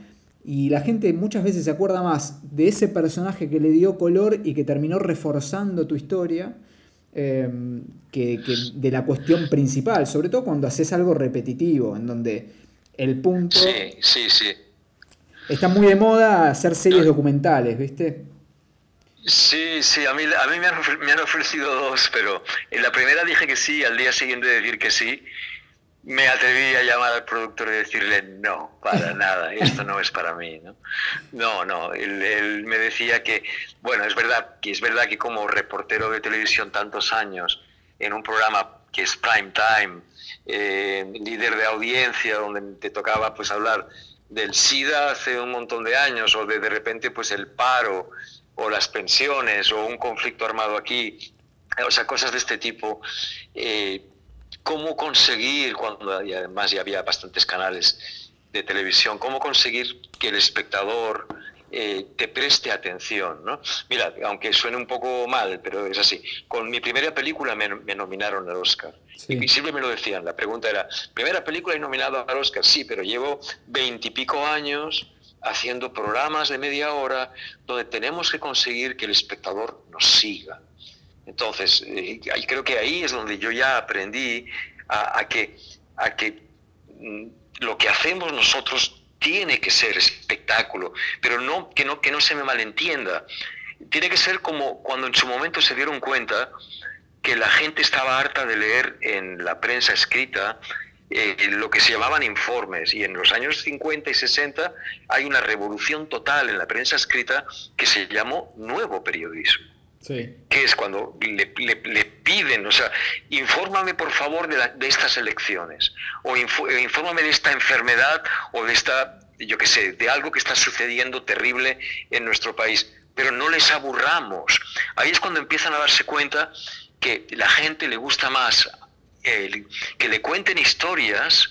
Y la gente muchas veces se acuerda más de ese personaje que le dio color y que terminó reforzando tu historia Em, que, de la cuestión principal, sobre todo cuando haces algo repetitivo, en donde el punto... Sí, sí, sí. Está muy de moda hacer series documentales, ¿viste? Sí, sí, a mí, a mí me, han, me han ofrecido dos, pero en la primera dije que sí, al día siguiente decir que sí, me atreví a llamar al productor y decirle, no, para nada, esto no es para mí. No, no, no él, me decía que, bueno, es verdad, que es verdad que como reportero de televisión tantos años, en un programa que es prime time, eh, líder de audiencia, donde te tocaba pues hablar del SIDA hace un montón de años, o de de repente pues el paro, o las pensiones, o un conflicto armado aquí, o sea, cosas de este tipo. Eh, cómo conseguir, cuando además ya había bastantes canales de televisión, cómo conseguir que el espectador eh, te preste atención. ¿no? Mira, aunque suene un poco mal, pero es así. Con mi primera película me, nominaron al Oscar. Y siempre me lo decían. La pregunta era, ¿primera película y nominado al Oscar? Sí, pero llevo veintipico años haciendo programas de media hora donde tenemos que conseguir que el espectador nos siga. Entonces, eh, creo que ahí es donde yo ya aprendí a, que, a que mm, lo que hacemos nosotros tiene que ser espectáculo, pero no que, no que no se me malentienda. Tiene que ser como cuando en su momento se dieron cuenta que la gente estaba harta de leer en la prensa escrita eh, lo que se llamaban informes. Y en los años 50 y 60 hay una revolución total en la prensa escrita que se llamó nuevo periodismo. Sí. Que es cuando le, piden, o sea, infórmame por favor de, de estas elecciones, o eh, infórmame de esta enfermedad, o de esta, yo qué sé, de algo que está sucediendo terrible en nuestro país. Pero no les aburramos. Ahí es cuando empiezan a darse cuenta que la gente le gusta más que le cuenten historias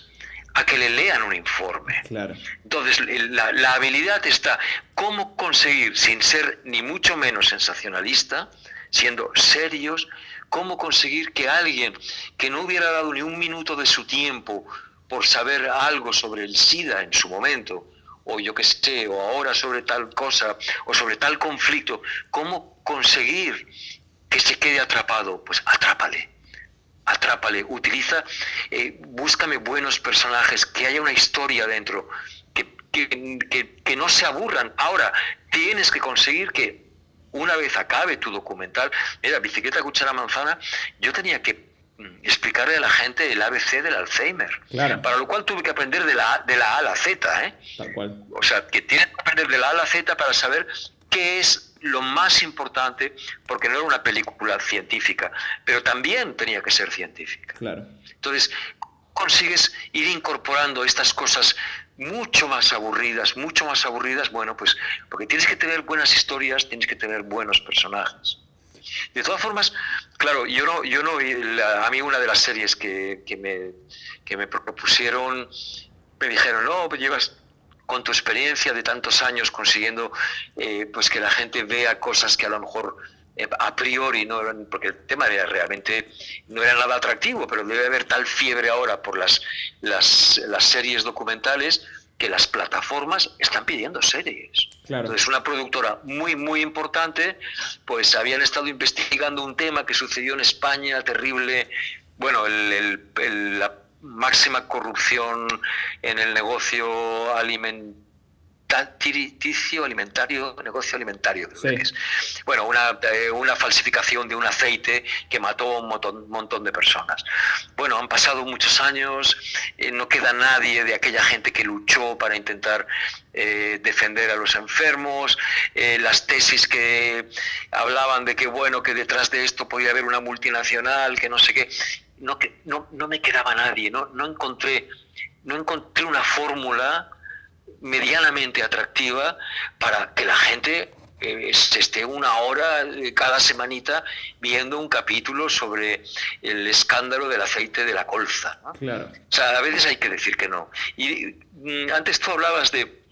a que le lean un informe. Claro. Entonces, la, la, habilidad está cómo conseguir, sin ser ni mucho menos sensacionalista, siendo serios, cómo conseguir que alguien que no hubiera dado ni un minuto de su tiempo por saber algo sobre el SIDA en su momento, o yo qué sé, o ahora sobre tal cosa, o sobre tal conflicto, cómo conseguir que se quede atrapado, pues atrápale atrápale, utiliza, eh, búscame buenos personajes, que haya una historia dentro, que, que, no se aburran. Ahora, tienes que conseguir que una vez acabe tu documental, mira, bicicleta, cuchara, manzana, yo tenía que mm, explicarle a la gente el ABC del Alzheimer. Para lo cual tuve que aprender de la, de la A a la Z. ¿eh? Tal cual. O sea, que tienes que aprender de la A a la Z para saber qué es lo más importante, porque no era una película científica, pero también tenía que ser científica. Claro. Entonces, consigues ir incorporando estas cosas mucho más aburridas, mucho más aburridas, bueno, pues porque tienes que tener buenas historias, tienes que tener buenos personajes. De todas formas, claro, yo no, yo no, a mí una de las series que, que, me, que me propusieron, me dijeron, no, pues llevas con tu experiencia de tantos años consiguiendo eh, pues que la gente vea cosas que a lo mejor eh, a priori no eran, porque el tema era realmente no era nada atractivo, pero debe haber tal fiebre ahora por las, las, las series documentales que las plataformas están pidiendo series. Entonces, una productora muy, muy importante, pues habían estado investigando un tema que sucedió en España, terrible, bueno, el, el, la máxima corrupción en el negocio alimenticio, alimentario, negocio alimentario. Bueno, una, eh, una, falsificación de un aceite que mató a un montón, de personas. Bueno, han pasado muchos años, eh, no queda nadie de aquella gente que luchó para intentar eh, defender a los enfermos, las tesis que hablaban de que bueno, que detrás de esto podía haber una multinacional, que no sé qué no, no, no me quedaba nadie, no, no, encontré, no encontré una fórmula medianamente atractiva para que la gente eh, esté una hora eh, cada semanita viendo un capítulo sobre el escándalo del aceite de la colza. Claro. O sea, a veces hay que decir que no. Y mm, antes tú hablabas de,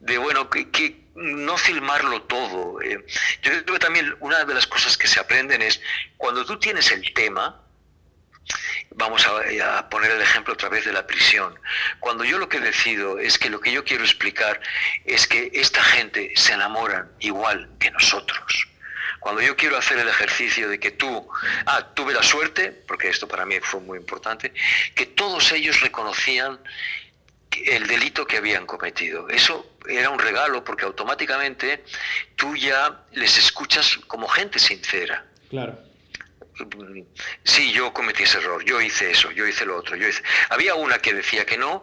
de bueno, que, que no filmarlo todo. Eh. yo creo que también una de las cosas que se aprenden es cuando tú tienes el tema, Vamos a, poner el ejemplo otra vez de la prisión. Cuando yo lo que decido es que lo que yo quiero explicar es que esta gente se enamoran igual que nosotros. Cuando yo quiero hacer el ejercicio de que tú, ah, tuve la suerte, porque esto para mí fue muy importante, que todos ellos reconocían el delito que habían cometido. Eso era un regalo porque automáticamente tú ya les escuchas como gente sincera. Claro sí, yo cometí ese error, yo hice eso, yo hice lo otro, yo hice... Había una que decía que no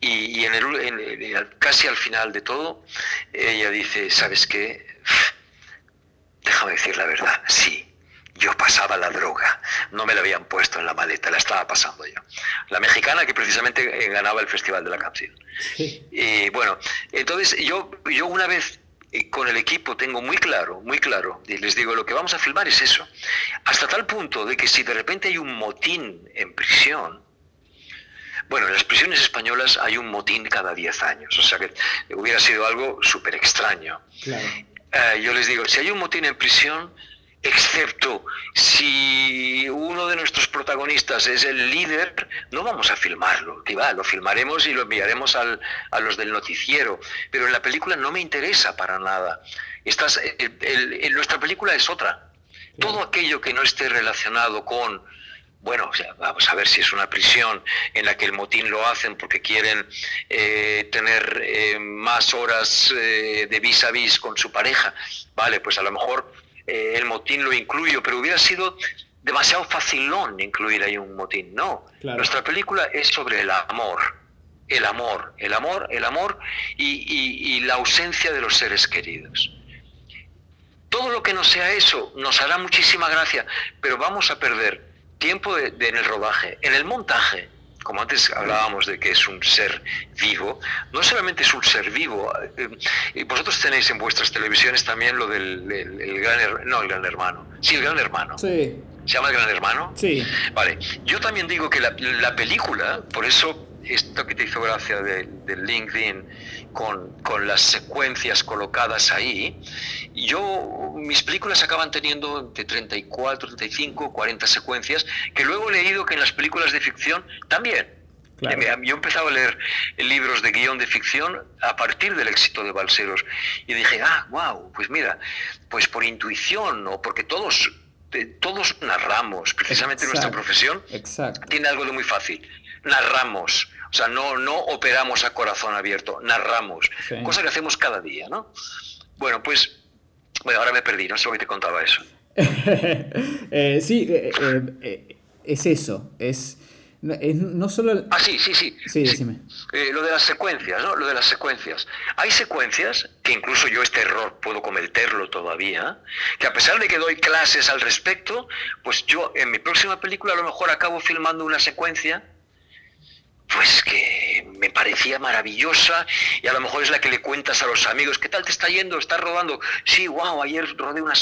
y, en el, casi al final de todo ella dice, ¿sabes qué? Déjame decir la verdad, sí, yo pasaba la droga, no me la habían puesto en la maleta, la estaba pasando yo. La mexicana que precisamente ganaba el Festival de la Canción. Y bueno, entonces yo, yo una vez con el equipo tengo muy claro, muy claro, y les digo, lo que vamos a filmar es eso. Hasta tal punto de que si de repente hay un motín en prisión, bueno, en las prisiones españolas hay un motín cada 10 años, o sea que hubiera sido algo súper extraño. Eh, yo les digo, si hay un motín en prisión, excepto si uno de nuestros protagonistas es el líder, no vamos a filmarlo, va, lo filmaremos y lo enviaremos al, a los del noticiero, pero en la película no me interesa para nada. Estás, el, nuestra película es otra. Todo aquello que no esté relacionado con, bueno, vamos a ver si es una prisión en la que el motín lo hacen porque quieren eh, tener eh, más horas eh, de vis a vis con su pareja, vale, pues a lo mejor eh, el motín lo incluyo, pero hubiera sido demasiado facilón incluir ahí un motín. No, nuestra película es sobre el amor, el amor, el amor, el amor y, la ausencia de los seres queridos. Todo lo que no sea eso nos hará muchísima gracia, pero vamos a perder tiempo en el rodaje, en el montaje, como antes hablábamos de que es un ser vivo, no solamente es un ser vivo, eh, vosotros tenéis en vuestras televisiones también lo del gran, no el gran hermano, sí, el gran hermano. Sí. ¿Se llama el gran hermano? Sí. Vale, yo también digo que la, película, por eso esto que te hizo gracia del de LinkedIn con, con, las secuencias colocadas ahí, yo, mis películas acaban teniendo entre 34, 35, 40 secuencias, que luego he leído que en las películas de ficción también. Yo he empezado a leer libros de guion de ficción a partir del éxito de Balseros y dije, ah, wow, pues mira, pues por intuición o porque todos todos narramos, precisamente nuestra profesión tiene algo de muy fácil. Narramos, o sea, no, no operamos a corazón abierto, narramos, cosa que hacemos cada día, ¿no? Bueno, pues, bueno, ahora me perdí, no sé por qué te contaba eso. Eh, sí, eh, eh, es eso, es no solo... Ah, sí, sí, sí. Sí, decime. Eh, lo de las secuencias, ¿no? Lo de las secuencias. Hay secuencias, que incluso yo este error puedo cometerlo todavía, que a pesar de que doy clases al respecto, pues yo en mi próxima película a lo mejor acabo filmando una secuencia pues que me parecía maravillosa y a lo mejor es la que le cuentas a los amigos, ¿qué tal te está yendo? ¿Estás rodando? Sí, wow, ayer rodé una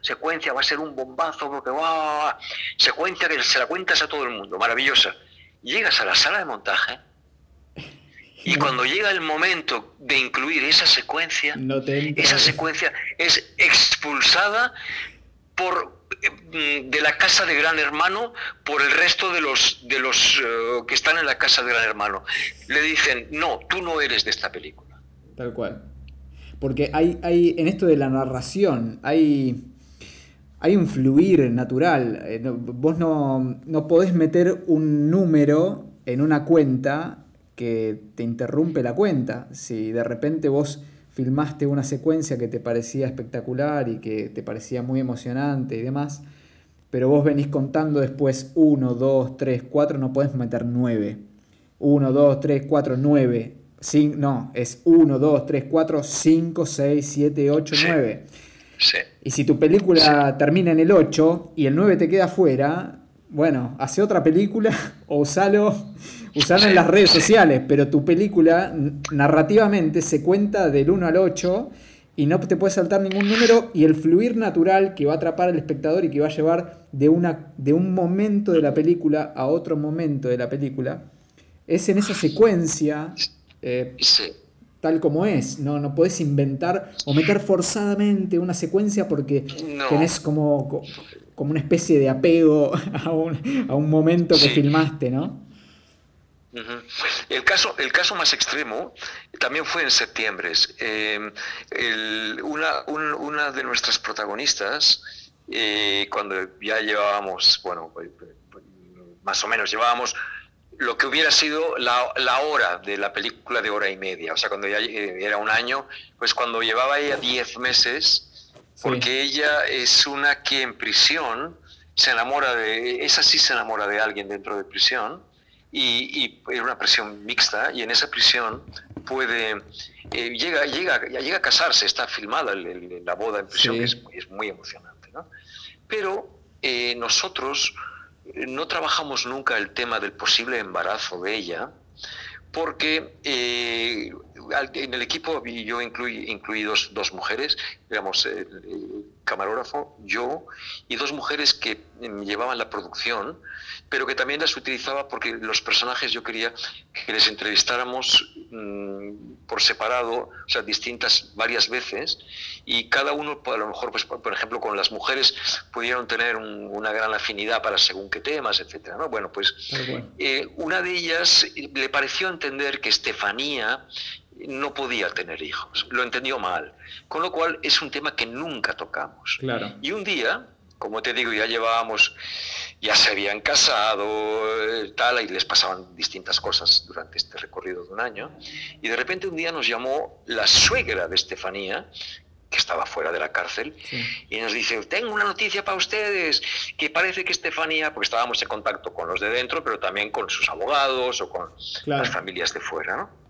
secuencia, va a ser un bombazo, porque wow, secuencia que se la cuentas a todo el mundo, maravillosa. Llegas a la sala de montaje y cuando llega el momento de incluir esa secuencia, esa secuencia es expulsada por de la casa de Gran Hermano por el resto de los de los eh, que están en la casa de Gran Hermano. Le dicen, "No, tú no eres de esta película." Tal cual. Porque hay, hay en esto de la narración, hay hay un fluir natural. Eh, vos no, no, podés meter un número en una cuenta que te interrumpe la cuenta. Si de repente vos filmaste una secuencia que te parecía espectacular y que te parecía muy emocionante y demás, pero vos venís contando después 1, 2, 3, 4, no podés meter 9. 1, 2, 3, 4, 9. no, es 1, 2, 3, 4, 5, 6, 7, 8, 9. Y si tu película termina en el 8 y el 9 te queda fuera, bueno, hace otra película o usalo, usalo en las redes sociales, pero tu película narrativamente se cuenta del 1 al 8 y no te puede saltar ningún número y el fluir natural que va a atrapar al espectador y que va a llevar de, una, de un momento de la película a otro momento de la película, es en esa secuencia eh, tal como es. No, no puedes inventar o meter forzadamente una secuencia porque tenés como, como una especie de apego a un, a un momento que filmaste, ¿no? El caso, el caso más extremo también fue en septiembre. Eh, una, una, de nuestras protagonistas, eh, cuando ya llevábamos, bueno, pues, más o menos llevábamos lo que hubiera sido la, la, hora de la película de hora y media. O sea, cuando ya eh, era un año, pues cuando llevaba ella 10 meses, porque ella es una que en prisión se enamora de, esa sí se enamora de alguien dentro de prisión, y, y era una prisión mixta, y en esa prisión puede, eh, llega, llega, llega a casarse, está filmada la boda en prisión, que es, es, muy emocionante, ¿no? Pero eh, nosotros no trabajamos nunca el tema del posible embarazo de ella, porque eh, en el equipo yo incluí, incluí dos, mujeres, digamos, el, camarógrafo, yo, y dos mujeres que llevaban la producción, pero que también las utilizaba porque los personajes yo quería que les entrevistáramos mm, por separado, o sea, distintas varias veces, y cada uno, pues, a lo mejor, pues, por ejemplo, con las mujeres pudieron tener una gran afinidad para según qué temas, etcétera, ¿no? Bueno, pues eh, una de ellas le pareció entender que Estefanía no podía tener hijos, lo entendió mal, con lo cual es un tema que nunca tocamos. Claro. Y un día, como te digo, ya llevábamos, ya se habían casado, eh, tal, y les pasaban distintas cosas durante este recorrido de un año, y de repente un día nos llamó la suegra de Estefanía, que estaba fuera de la cárcel, y nos dice, tengo una noticia para ustedes, que parece que Estefanía, porque estábamos en contacto con los de dentro, pero también con sus abogados o con las familias de fuera, ¿no?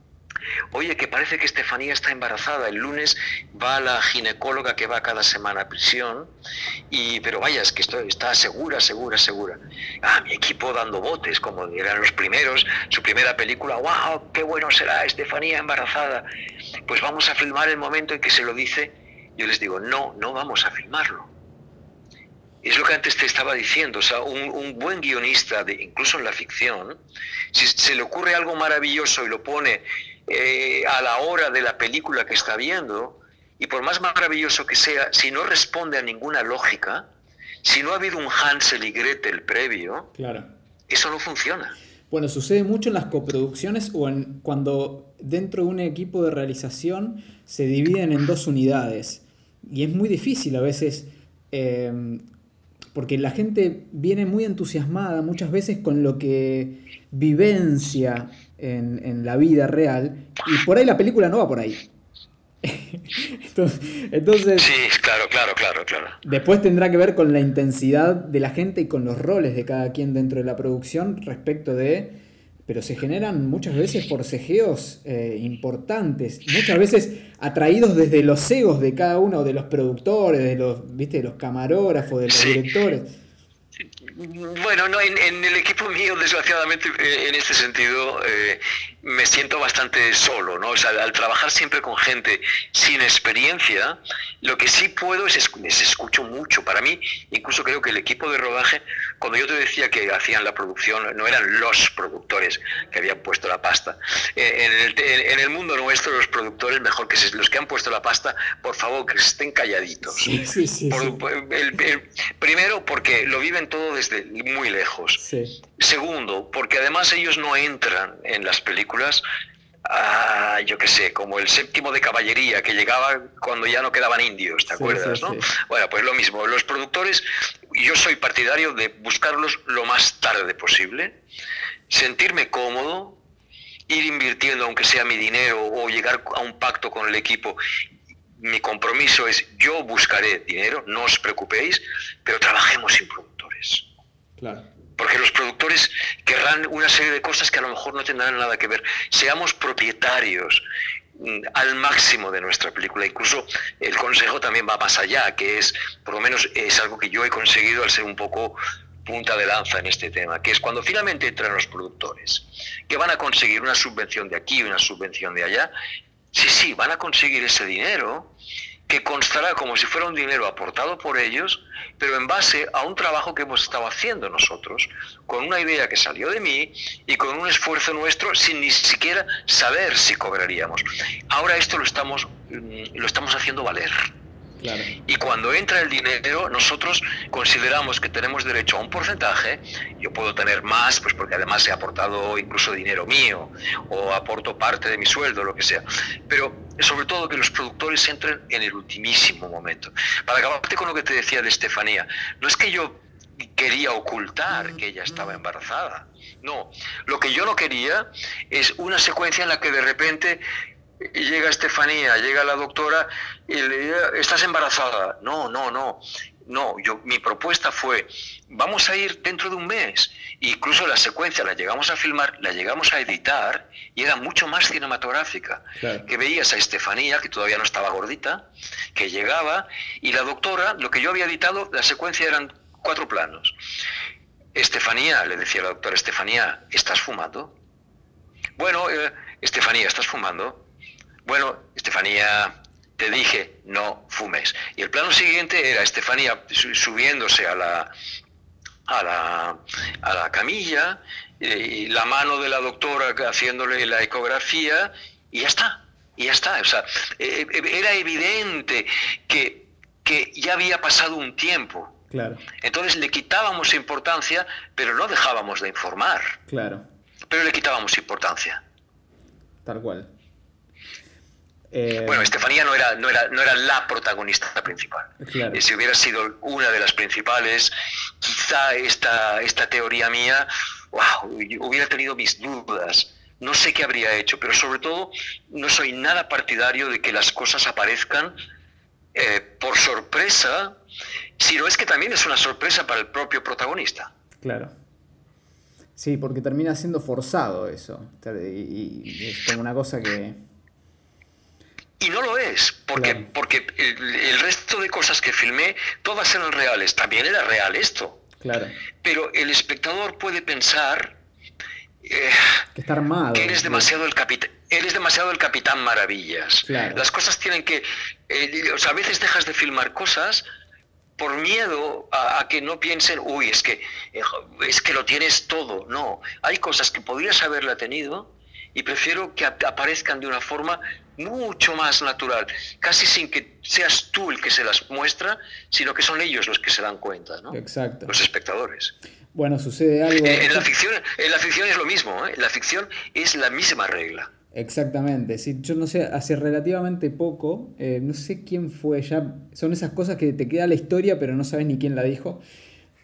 Oye, que parece que Estefanía está embarazada. El lunes va la ginecóloga que va cada semana a prisión. Y, pero vaya, es que está segura, segura, segura. Ah, mi equipo dando botes, como eran los primeros, su primera película. ¡Wow! ¡Qué bueno será Estefanía embarazada! Pues vamos a filmar el momento en que se lo dice. Yo les digo, no, no vamos a filmarlo. Es lo que antes te estaba diciendo, o sea, un, buen guionista, incluso en la ficción, si se le ocurre algo maravilloso y lo pone eh, a la hora de la película que está viendo, y por más maravilloso que sea, si no responde a ninguna lógica, si no ha habido un Hansel y Gretel previo, claro. eso no funciona. Bueno, sucede mucho en las coproducciones o en cuando dentro de un equipo de realización se dividen en dos unidades. Y es muy difícil a veces, eh, porque la gente viene muy entusiasmada muchas veces con lo que vivencia en, la vida real y por ahí la película no va por ahí. entonces, sí, claro, claro, claro, claro. Después tendrá que ver con la intensidad de la gente y con los roles de cada quien dentro de la producción respecto de... Pero se generan muchas veces forcejeos eh, importantes, muchas veces atraídos desde los egos de cada uno de los productores, de los, ¿viste? de los camarógrafos, de los directores. Bueno, no, en, el equipo mío, desgraciadamente, eh, en este sentido, eh, me siento bastante solo, ¿no? O sea, al trabajar siempre con gente sin experiencia, lo que sí puedo es, les escucho mucho. Para mí, incluso creo que el equipo de rodaje, cuando yo te decía que hacían la producción, no eran los productores que habían puesto la pasta. Eh, en, el, mundo nuestro, los productores, mejor que los que han puesto la pasta, por favor, que estén calladitos. Sí, sí, sí, primero, porque lo viven todo desde muy lejos. Segundo, porque además ellos no entran en las películas, yo qué sé, como el séptimo de caballería que llegaba cuando ya no quedaban indios, ¿te acuerdas? ¿no? Bueno, pues lo mismo, los productores, yo soy partidario de buscarlos lo más tarde posible, sentirme cómodo, ir invirtiendo aunque sea mi dinero o llegar a un pacto con el equipo mi compromiso es yo buscaré dinero, no os preocupéis, pero trabajemos sin productores. Claro. Porque los productores querrán una serie de cosas que a lo mejor no tendrán nada que ver. Seamos propietarios mm, al máximo de nuestra película. Incluso el consejo también va más allá, que es, por lo menos es algo que yo he conseguido al ser un poco punta de lanza en este tema, que es cuando finalmente entran los productores, que van a conseguir una subvención de aquí y una subvención de allá, sí, sí, van a conseguir ese dinero, que constará como si fuera un dinero aportado por ellos, pero en base a un trabajo que hemos estado haciendo nosotros, con una idea que salió de mí y con un esfuerzo nuestro sin ni siquiera saber si cobraríamos. Ahora esto lo estamos, mm, lo estamos haciendo valer. Y cuando entra el dinero, nosotros consideramos que tenemos derecho a un porcentaje. Yo puedo tener más, pues porque además he aportado incluso dinero mío o aporto parte de mi sueldo, lo que sea. Pero sobre todo que los productores entren en el ultimísimo momento. Para acabarte con lo que te decía de Estefanía, no es que yo quería ocultar que ella estaba embarazada. No, lo que yo no quería es una secuencia en la que de repente y llega Estefanía, llega la doctora y le dice, ¿estás embarazada? No, no, no. No, yo, mi propuesta fue, vamos a ir dentro de un mes. incluso la secuencia la llegamos a filmar, la llegamos a editar y era mucho más cinematográfica. Que veías a Estefanía, que todavía no estaba gordita, que llegaba y la doctora, lo que yo había editado, la secuencia eran cuatro planos. Estefanía, le decía la doctora, Estefanía, ¿estás fumando? Bueno, eh, Estefanía, ¿estás fumando? Bueno, Estefanía, te dije, no fumes. Y el plano siguiente era Estefanía subiéndose a la, a la, a la camilla, y la mano de la doctora haciéndole la ecografía, y ya está, y ya está. O sea, e, e, era evidente que, que ya había pasado un tiempo. Claro. Entonces le quitábamos importancia, pero no dejábamos de informar. Claro. Pero le quitábamos importancia. Tal cual. Eh, bueno, Estefanía no era, no, era, no era la protagonista principal. Eh, si hubiera sido una de las principales, quizá esta, esta teoría mía hubiera tenido mis dudas. No sé qué habría hecho, pero sobre todo no soy nada partidario de que las cosas aparezcan eh, por sorpresa, sino es que también es una sorpresa para el propio protagonista. Claro. Sí, porque termina siendo forzado eso. Y, es como una cosa que... Y no lo es, porque, porque el, resto de cosas que filmé, todas eran reales. También era real esto. Claro. Pero el espectador puede pensar eh, que está armado. Que eres demasiado el capitán. Eres demasiado el capitán maravillas. Las cosas tienen que... Eh, o sea, a veces dejas de filmar cosas por miedo a, que no piensen, uy, es que, eh, es que lo tienes todo. No, hay cosas que podrías haberla tenido y prefiero que aparezcan de una forma mucho más natural, casi sin que seas tú el que se las muestra, sino que son ellos los que se dan cuenta, ¿no? Exacto. Los espectadores. Bueno, sucede algo... Eh, en, la ficción, en la ficción es lo mismo, ¿eh? la ficción es la misma regla. Exactamente, sí, yo no sé, hace relativamente poco, eh, no sé quién fue, ya son esas cosas que te queda la historia pero no sabes ni quién la dijo.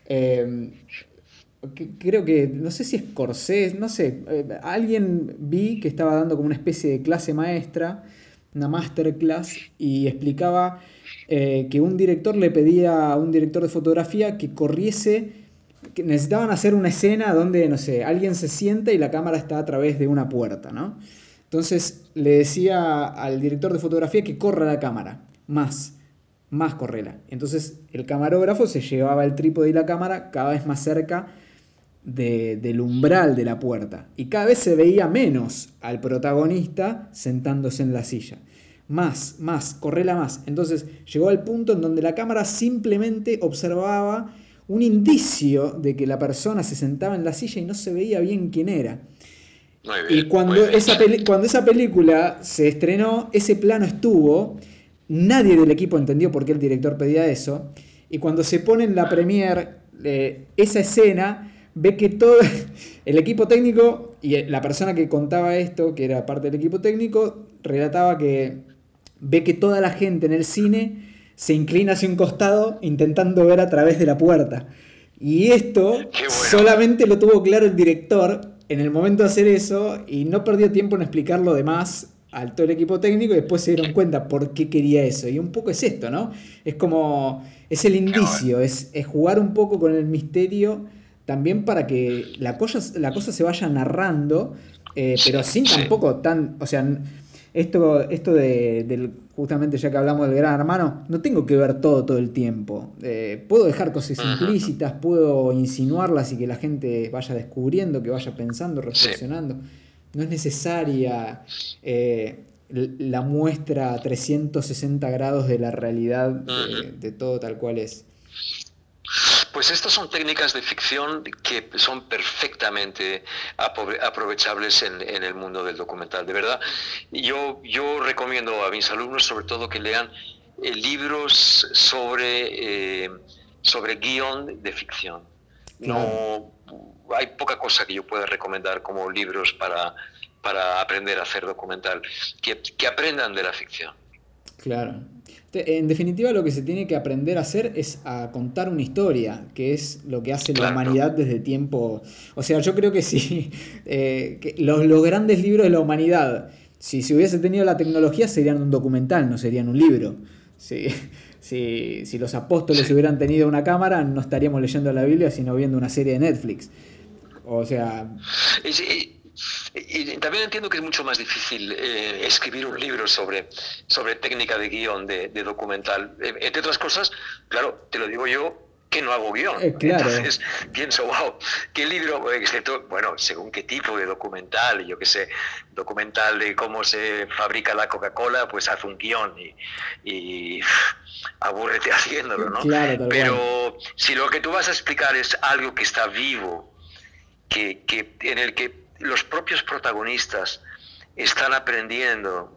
Eh, creo que, no sé si es Corsés, no sé, eh, alguien vi que estaba dando como una especie de clase maestra, una masterclass, y explicaba que un director le pedía a un director de fotografía que corriese, que necesitaban hacer una escena donde, no sé, alguien se sienta y la cámara está a través de una puerta, ¿no? Entonces le decía al director de fotografía que corra la cámara, más, más correla. Entonces el camarógrafo se llevaba el trípode y la cámara cada vez más cerca del umbral de la puerta. Y cada vez se veía menos al protagonista sentándose en la silla. Más, más, correla más. Entonces llegó al punto en donde la cámara simplemente observaba un indicio de que la persona se sentaba en la silla y no se veía bien quién era y cuando esa, cuando esa película se estrenó, ese plano estuvo, nadie del equipo entendió por qué el director pedía eso, y cuando se pone en la premier eh, esa escena, ve que todo el equipo técnico y la persona que contaba esto, que era parte del equipo técnico, relataba que ve que toda la gente en el cine se inclina hacia un costado intentando ver a través de la puerta. Y esto solamente lo tuvo claro el director en el momento de hacer eso y no perdió tiempo en explicar lo demás al todo el equipo técnico y después se dieron cuenta por qué quería eso. Y un poco es esto, ¿no? Es como, es el indicio, es, jugar un poco con el misterio también para que la cosa, la cosa se vaya narrando, eh, pero sin tampoco tan, o sea, esto, esto de, del, justamente ya que hablamos del gran hermano, no tengo que ver todo todo el tiempo. Eh, puedo dejar cosas implícitas, puedo insinuarlas y que la gente vaya descubriendo, que vaya pensando, reflexionando. No es necesaria eh, la muestra 360 grados de la realidad de todo tal cual es. Pues estas son técnicas de ficción que son perfectamente aprovechables en, el mundo del documental. De verdad, yo, yo recomiendo a mis alumnos sobre todo que lean eh, libros sobre, eh, sobre guion de ficción. No, hay poca cosa que yo pueda recomendar como libros para, para aprender a hacer documental, que, que aprendan de la ficción. Claro. En definitiva, lo que se tiene que aprender a hacer es a contar una historia, que es lo que hace la humanidad desde tiempo. O sea, yo creo que sí, eh, los, grandes libros de la humanidad, si se hubiese tenido la tecnología, serían un documental, no serían un libro. Si, si los apóstoles hubieran tenido una cámara, no estaríamos leyendo la Biblia, sino viendo una serie de Netflix. O sea. Y también entiendo que es mucho más difícil eh, escribir un libro sobre, sobre técnica de guion de, documental. Eh, entre otras cosas, claro, te lo digo yo, que no hago guion. Eh, Entonces pienso, wow, ¿qué libro? Excepto, bueno, según qué tipo de documental, yo qué sé, documental de cómo se fabrica la Coca-Cola, pues haz un guion y, y abúrrete haciéndolo, ¿no? Pero si lo que tú vas a explicar es algo que está vivo, que, que, en el que los propios protagonistas están aprendiendo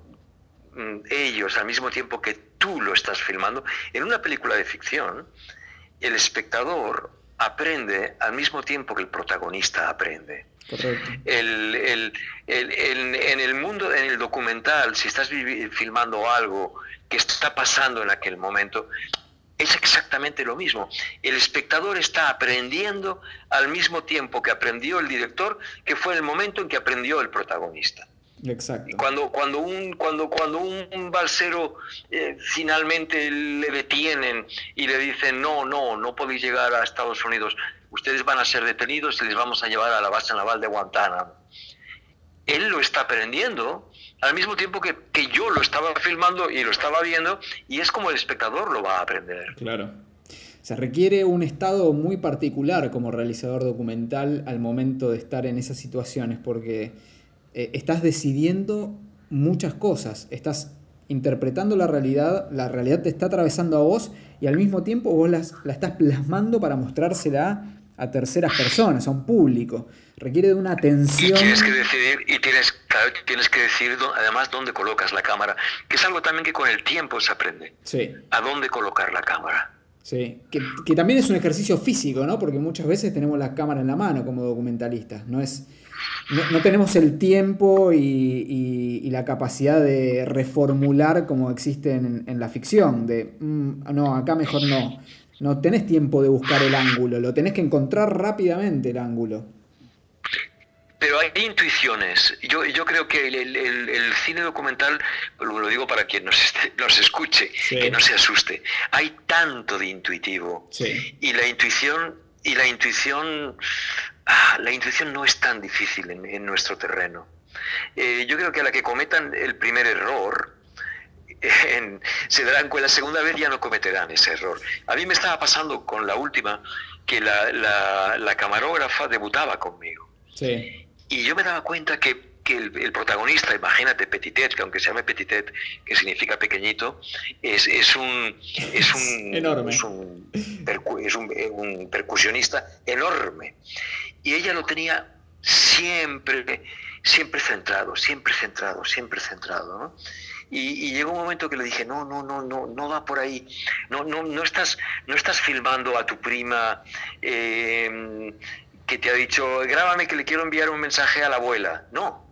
mm, ellos al mismo tiempo que tú lo estás filmando, en una película de ficción, el espectador aprende al mismo tiempo que el protagonista aprende. en el mundo, en el documental, si estás filmando algo que está pasando en aquel momento, es exactamente lo mismo. El espectador está aprendiendo al mismo tiempo que aprendió el director, que fue el momento en que aprendió el protagonista. Exacto. Cuando, cuando, un, cuando, cuando un balsero eh, finalmente le detienen y le dicen, no, no, no podéis llegar a Estados Unidos, ustedes van a ser detenidos y les vamos a llevar a la base naval de Guantánamo. Él lo está aprendiendo al mismo tiempo que, que yo lo estaba filmando y lo estaba viendo y es como el espectador lo va a aprender. Claro. Se requiere un estado muy particular como realizador documental al momento de estar en esas situaciones porque eh, estás decidiendo muchas cosas, estás interpretando la realidad, la realidad te está atravesando a vos y al mismo tiempo vos la estás plasmando para mostrársela a terceras personas, a un público. Requiere de una atención. Y tienes que decidir, y tienes, tienes que decidir además dónde colocas la cámara, que es algo también que con el tiempo se aprende. Sí. A dónde colocar la cámara. Sí, que, que, también es un ejercicio físico, ¿no? Porque muchas veces tenemos la cámara en la mano como documentalistas. No, es, no, tenemos el tiempo y, y, la capacidad de reformular como existe en, en la ficción, de, mm, no, acá mejor no. No tenés tiempo de buscar el ángulo, lo tenés que encontrar rápidamente el ángulo. Pero hay intuiciones. Yo, yo creo que el, cine documental, lo digo para quien nos, nos escuche, que no se asuste, hay tanto de intuitivo. Y la intuición, y la intuición, ah, la intuición no es tan difícil en, nuestro terreno. Eh, yo creo que a la que cometan el primer error, se darán cuenta, la segunda vez ya no cometerán ese error. A mí me estaba pasando con la última, que la, la camarógrafa debutaba conmigo. Sí. Y yo me daba cuenta que, que el, protagonista, imagínate Petitet, que aunque se llame Petitet, que significa pequeñito, es, es un es un, enorme. Es, un, es un, un, percusionista enorme. Y ella lo tenía siempre, siempre centrado, siempre centrado, siempre centrado. ¿no? Y, y, llegó un momento que le dije, no, no, no, no, no va por ahí. No, no, no, estás, no estás filmando a tu prima eh, que te ha dicho, grábame que le quiero enviar un mensaje a la abuela. No,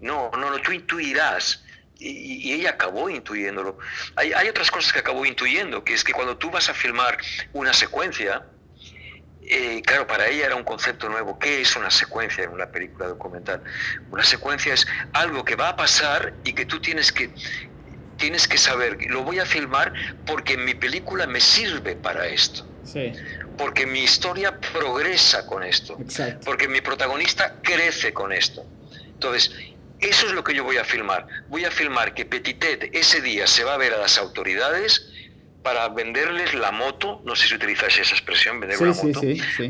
no, no, no tú intuirás. Y, ella acabó intuyéndolo. Hay, hay, otras cosas que acabó intuyendo, que es que cuando tú vas a filmar una secuencia, eh, claro, para ella era un concepto nuevo. ¿Qué es una secuencia en una película documental? Una secuencia es algo que va a pasar y que tú tienes que, tienes que saber, lo voy a filmar porque mi película me sirve para esto. Sí porque mi historia progresa con esto, porque mi protagonista crece con esto. Entonces, eso es lo que yo voy a filmar. Voy a filmar que Petitet ese día se va a ver a las autoridades para venderles la moto, no sé si utilizáis esa expresión, vender una moto,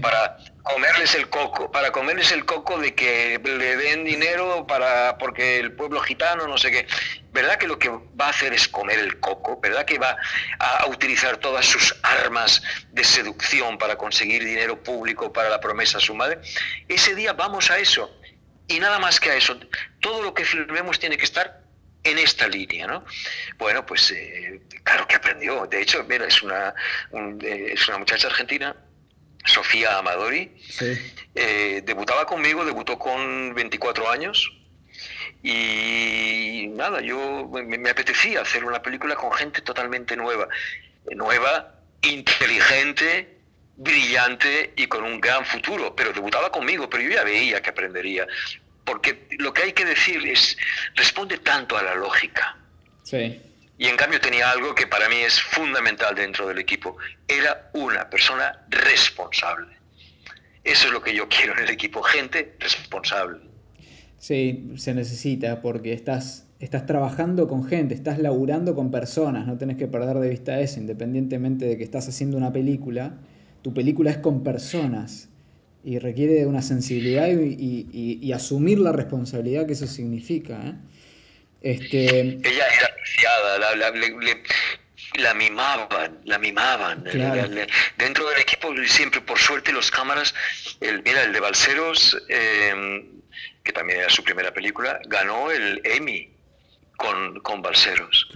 para comerles el coco, para comerles el coco de que le den dinero para porque el pueblo gitano, no sé qué. ¿Verdad que lo que va a hacer es comer el coco? ¿Verdad que va a utilizar todas sus armas de seducción para conseguir dinero público para la promesa a su madre? Ese día vamos a eso. Y nada más que a eso. Todo lo que filmemos tiene que estar en esta línea, ¿no? Bueno, pues eh, claro que aprendió. De hecho, mira, es una, eh, es una muchacha argentina, Sofía Amadori. Eh, debutaba conmigo, debutó con 24 años. Y nada, yo me, apetecía hacer una película con gente totalmente nueva. Nueva, inteligente, brillante y con un gran futuro. Pero debutaba conmigo, pero yo ya veía que aprendería porque lo que hay que decir es, responde tanto a la lógica. Sí. Y en cambio tenía algo que para mí es fundamental dentro del equipo. Era una persona responsable. Eso es lo que yo quiero en el equipo, gente responsable. Sí, se necesita porque estás, estás trabajando con gente, estás laburando con personas, no tenés que perder de vista eso, independientemente de que estás haciendo una película, tu película es con personas y requiere de una sensibilidad y, asumir la responsabilidad que eso significa. ¿eh? Este... Ella era apreciada, la, mimaban, la mimaban. dentro del equipo siempre, por suerte, los cámaras, el, mira, el de Balseros, em, que también era su primera película, ganó el Emmy con, con Balseros.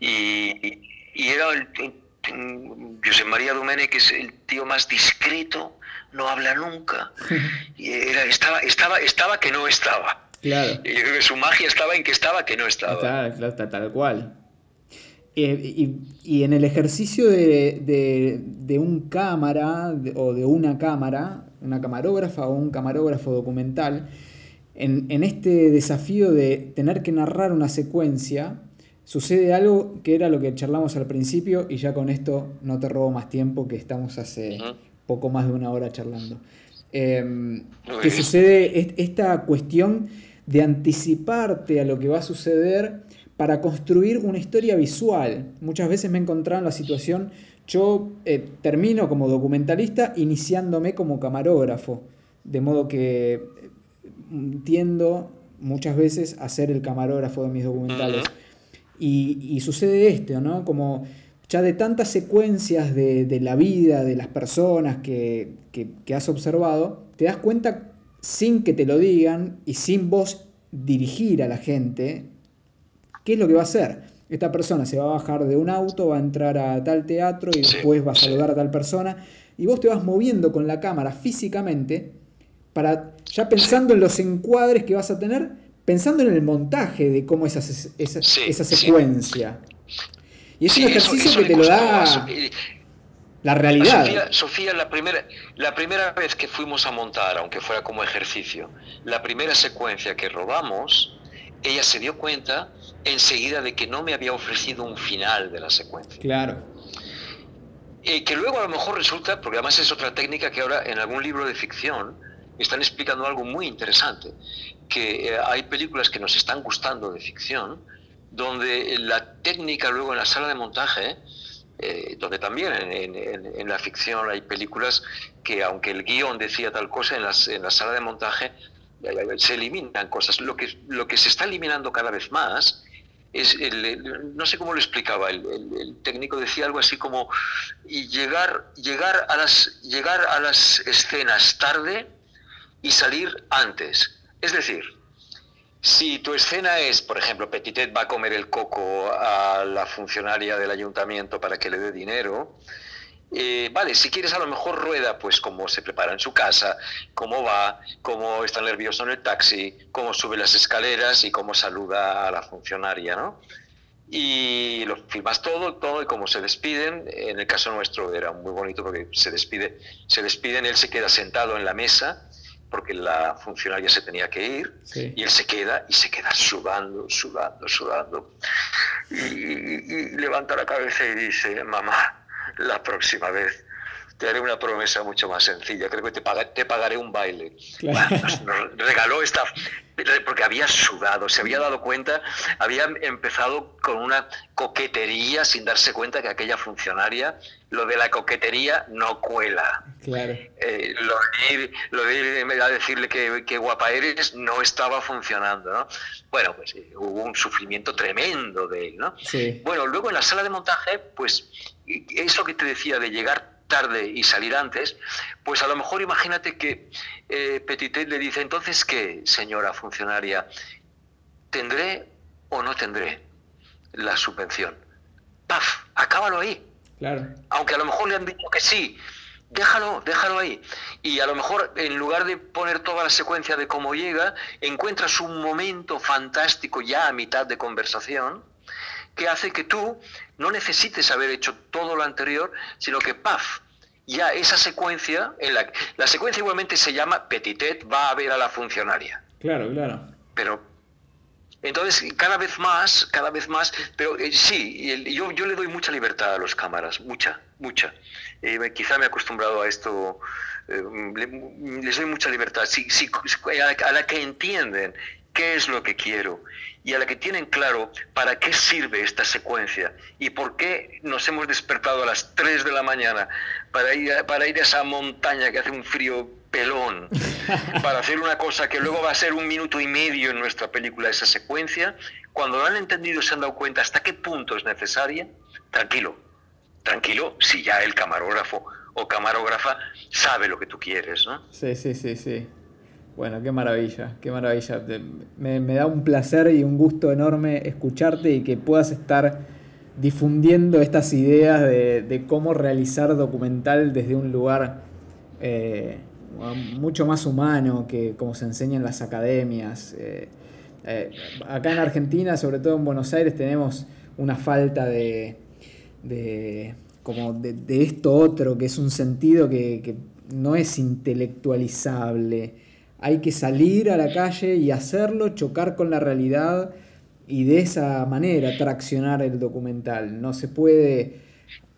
Y, y, era el, José María Domene, que es el tío más discreto, no habla nunca. Y era, estaba, estaba, estaba que no estaba. Claro. Y yo creo que su magia estaba en que estaba que no estaba. Claro, tal, cual. Eh, y, en el ejercicio de, de, un cámara o de una cámara, una camarógrafa o un camarógrafo documental, en, en este desafío de tener que narrar una secuencia, sucede algo que era lo que charlamos al principio y ya con esto no te robo más tiempo que estamos hace poco más de una hora charlando. Em, que sucede esta cuestión de anticiparte a lo que va a suceder para construir una historia visual. Muchas veces me he encontrado en la situación, yo eh, termino como documentalista iniciándome como camarógrafo, de modo que eh, tiendo muchas veces a ser el camarógrafo de mis documentales. Y, sucede esto, ¿no? Como ya de tantas secuencias de, la vida, de las personas que, has observado, te das cuenta sin que te lo digan y sin vos dirigir a la gente, qué es lo que va a hacer. Esta persona se va a bajar de un auto, va a entrar a tal teatro y después va a saludar a tal persona. Y vos te vas moviendo con la cámara físicamente para, ya pensando en los encuadres que vas a tener, pensando en el montaje de cómo esa, esa, esa secuencia. Y es un ejercicio que te lo da la realidad. Sofía, la, primera, la primera vez que fuimos a montar, aunque fuera como ejercicio, la primera secuencia que robamos, ella se dio cuenta enseguida de que no me había ofrecido un final de la secuencia. Claro. Y que luego a lo mejor resulta, porque además es otra técnica que ahora en algún libro de ficción están explicando algo muy interesante, que eh, hay películas que nos están gustando de ficción, donde la técnica luego en la sala de montaje, eh, donde también en, la ficción hay películas que aunque el guion decía tal cosa, en, las, en la sala de montaje eh, se eliminan cosas. Lo que, lo que se está eliminando cada vez más es, el, no sé cómo lo explicaba, el, técnico decía algo así como y llegar, llegar, a las, llegar a las escenas tarde y salir antes. Es decir, si tu escena es, por ejemplo, Petitet va a comer el coco a la funcionaria del ayuntamiento para que le dé dinero, eh, vale, si quieres a lo mejor rueda, pues cómo se prepara en su casa, cómo va, cómo está nervioso en el taxi, cómo sube las escaleras y cómo saluda a la funcionaria, ¿no? Y lo filmas todo, todo y cómo se despiden. En el caso nuestro era muy bonito porque se despide, se despiden, él se queda sentado en la mesa porque la funcionaria se tenía que ir y él se queda y se queda sudando, sudando, sudando. Y, levanta la cabeza y dice, mamá, la próxima vez te haré una promesa mucho más sencilla, creo que te, te pagaré un baile. nos, regaló esta, porque había sudado, se había dado cuenta, había empezado con una coquetería sin darse cuenta que aquella funcionaria, lo de la coquetería no cuela. Claro. Eh, lo, de ir, a decirle que, guapa eres no estaba funcionando, ¿no? Bueno, pues eh, hubo un sufrimiento tremendo de él, ¿no? Bueno, luego en la sala de montaje, pues eso que te decía de llegar tarde y salir antes, pues a lo mejor imagínate que eh, Petitet le dice, entonces, ¿qué, señora funcionaria? ¿Tendré o no tendré la subvención? ¡Paf! Acábalo ahí. Claro. Aunque a lo mejor le han dicho que sí, déjalo, déjalo ahí. Y a lo mejor en lugar de poner toda la secuencia de cómo llega, encuentras un momento fantástico ya a mitad de conversación que hace que tú no necesites haber hecho todo lo anterior, sino que, paf, ya esa secuencia, en la, la secuencia igualmente se llama Petitet va a ver a la funcionaria. Claro, claro. Pero entonces, cada vez más, cada vez más, pero eh, sí, yo, yo le doy mucha libertad a los cámaras, mucha, mucha. Eh, quizá me he acostumbrado a esto, eh, les doy mucha libertad. Sí, sí, a la que entienden qué es lo que quiero y a la que tienen claro para qué sirve esta secuencia y por qué nos hemos despertado a las 3 de la mañana para ir a, para ir a esa montaña que hace un frío pelón, para hacer una cosa que luego va a ser un minuto y medio en nuestra película, esa secuencia, cuando lo han entendido y se han dado cuenta hasta qué punto es necesaria, tranquilo, tranquilo, si ya el camarógrafo o camarógrafa sabe lo que tú quieres, ¿no? Sí, sí, sí, sí. Bueno, qué maravilla, qué maravilla. Me, da un placer y un gusto enorme escucharte y que puedas estar difundiendo estas ideas de, cómo realizar documental desde un lugar eh, mucho más humano que como se enseña en las academias. Eh, eh, acá en Argentina, sobre todo en Buenos Aires, tenemos una falta de, como de, esto otro, que es un sentido que, que no es intelectualizable hay que salir a la calle y hacerlo, chocar con la realidad y de esa manera traccionar el documental. No se puede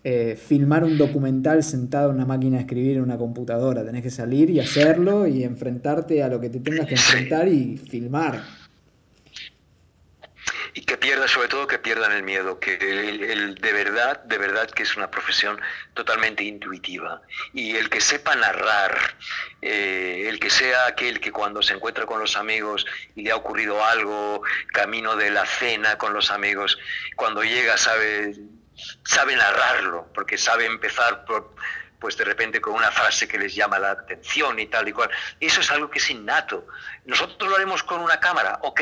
eh, filmar un documental sentado en una máquina de escribir en una computadora. Tenés que salir y hacerlo y enfrentarte a lo que te tengas que enfrentar y filmar y que pierda sobre todo que pierdan el miedo que el, de verdad de verdad que es una profesión totalmente intuitiva. Y el que sepa narrar eh, el que sea aquel que cuando se encuentra con los amigos y le ha ocurrido algo camino de la cena con los amigos cuando llega sabe sabe narrarlo porque sabe empezar por pues de repente con una frase que les llama la atención y tal y cual. Eso es algo que es innato. Nosotros lo haremos con una cámara, ok,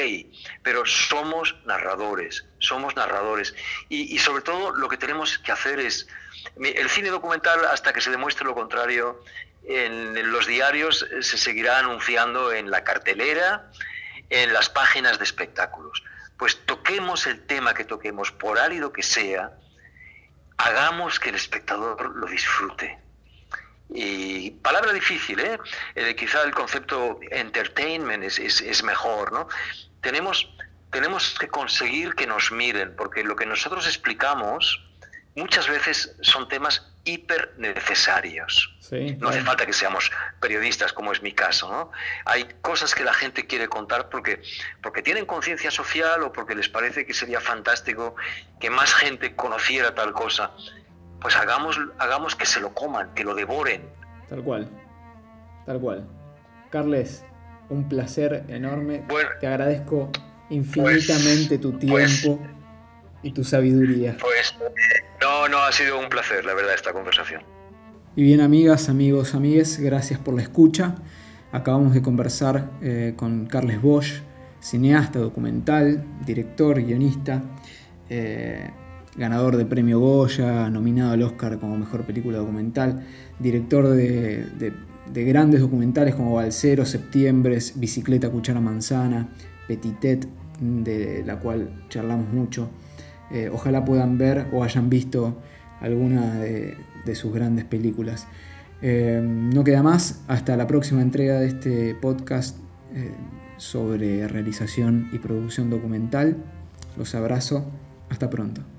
pero somos narradores, somos narradores. Y, sobre todo lo que tenemos que hacer es, el cine documental, hasta que se demuestre lo contrario, en los diarios se seguirá anunciando en la cartelera, en las páginas de espectáculos. Pues toquemos el tema que toquemos, por árido que sea, hagamos que el espectador lo disfrute. Y palabra difícil, ¿eh? ¿eh? quizá el concepto entertainment es, es, mejor, ¿no? Tenemos, tenemos que conseguir que nos miren, porque lo que nosotros explicamos muchas veces son temas hiper necesarios. no hace falta que seamos periodistas, como es mi caso. ¿no? Hay cosas que la gente quiere contar porque, porque tienen conciencia social o porque les parece que sería fantástico que más gente conociera tal cosa pues hagamos, hagamos que se lo coman, que lo devoren. Tal cual, tal cual. Carles, un placer enorme. Te agradezco infinitamente tu pues, tiempo y tu sabiduría. Pues no, no, ha sido un placer, la verdad, esta conversación. Y bien, amigas, amigos, amigues, gracias por la escucha. Acabamos de conversar eh, con Carles Bosch, cineasta, documental, director, guionista. Eh, ganador de premio Goya, nominado al Oscar como mejor película documental, director de, grandes documentales como Balcero, Septiembre, Bicicleta, Cuchara Manzana, Petitet, de la cual charlamos mucho. Eh, ojalá puedan ver o hayan visto alguna de, sus grandes películas. Eh, no queda más, hasta la próxima entrega de este podcast eh, sobre realización y producción documental. Los abrazo, hasta pronto.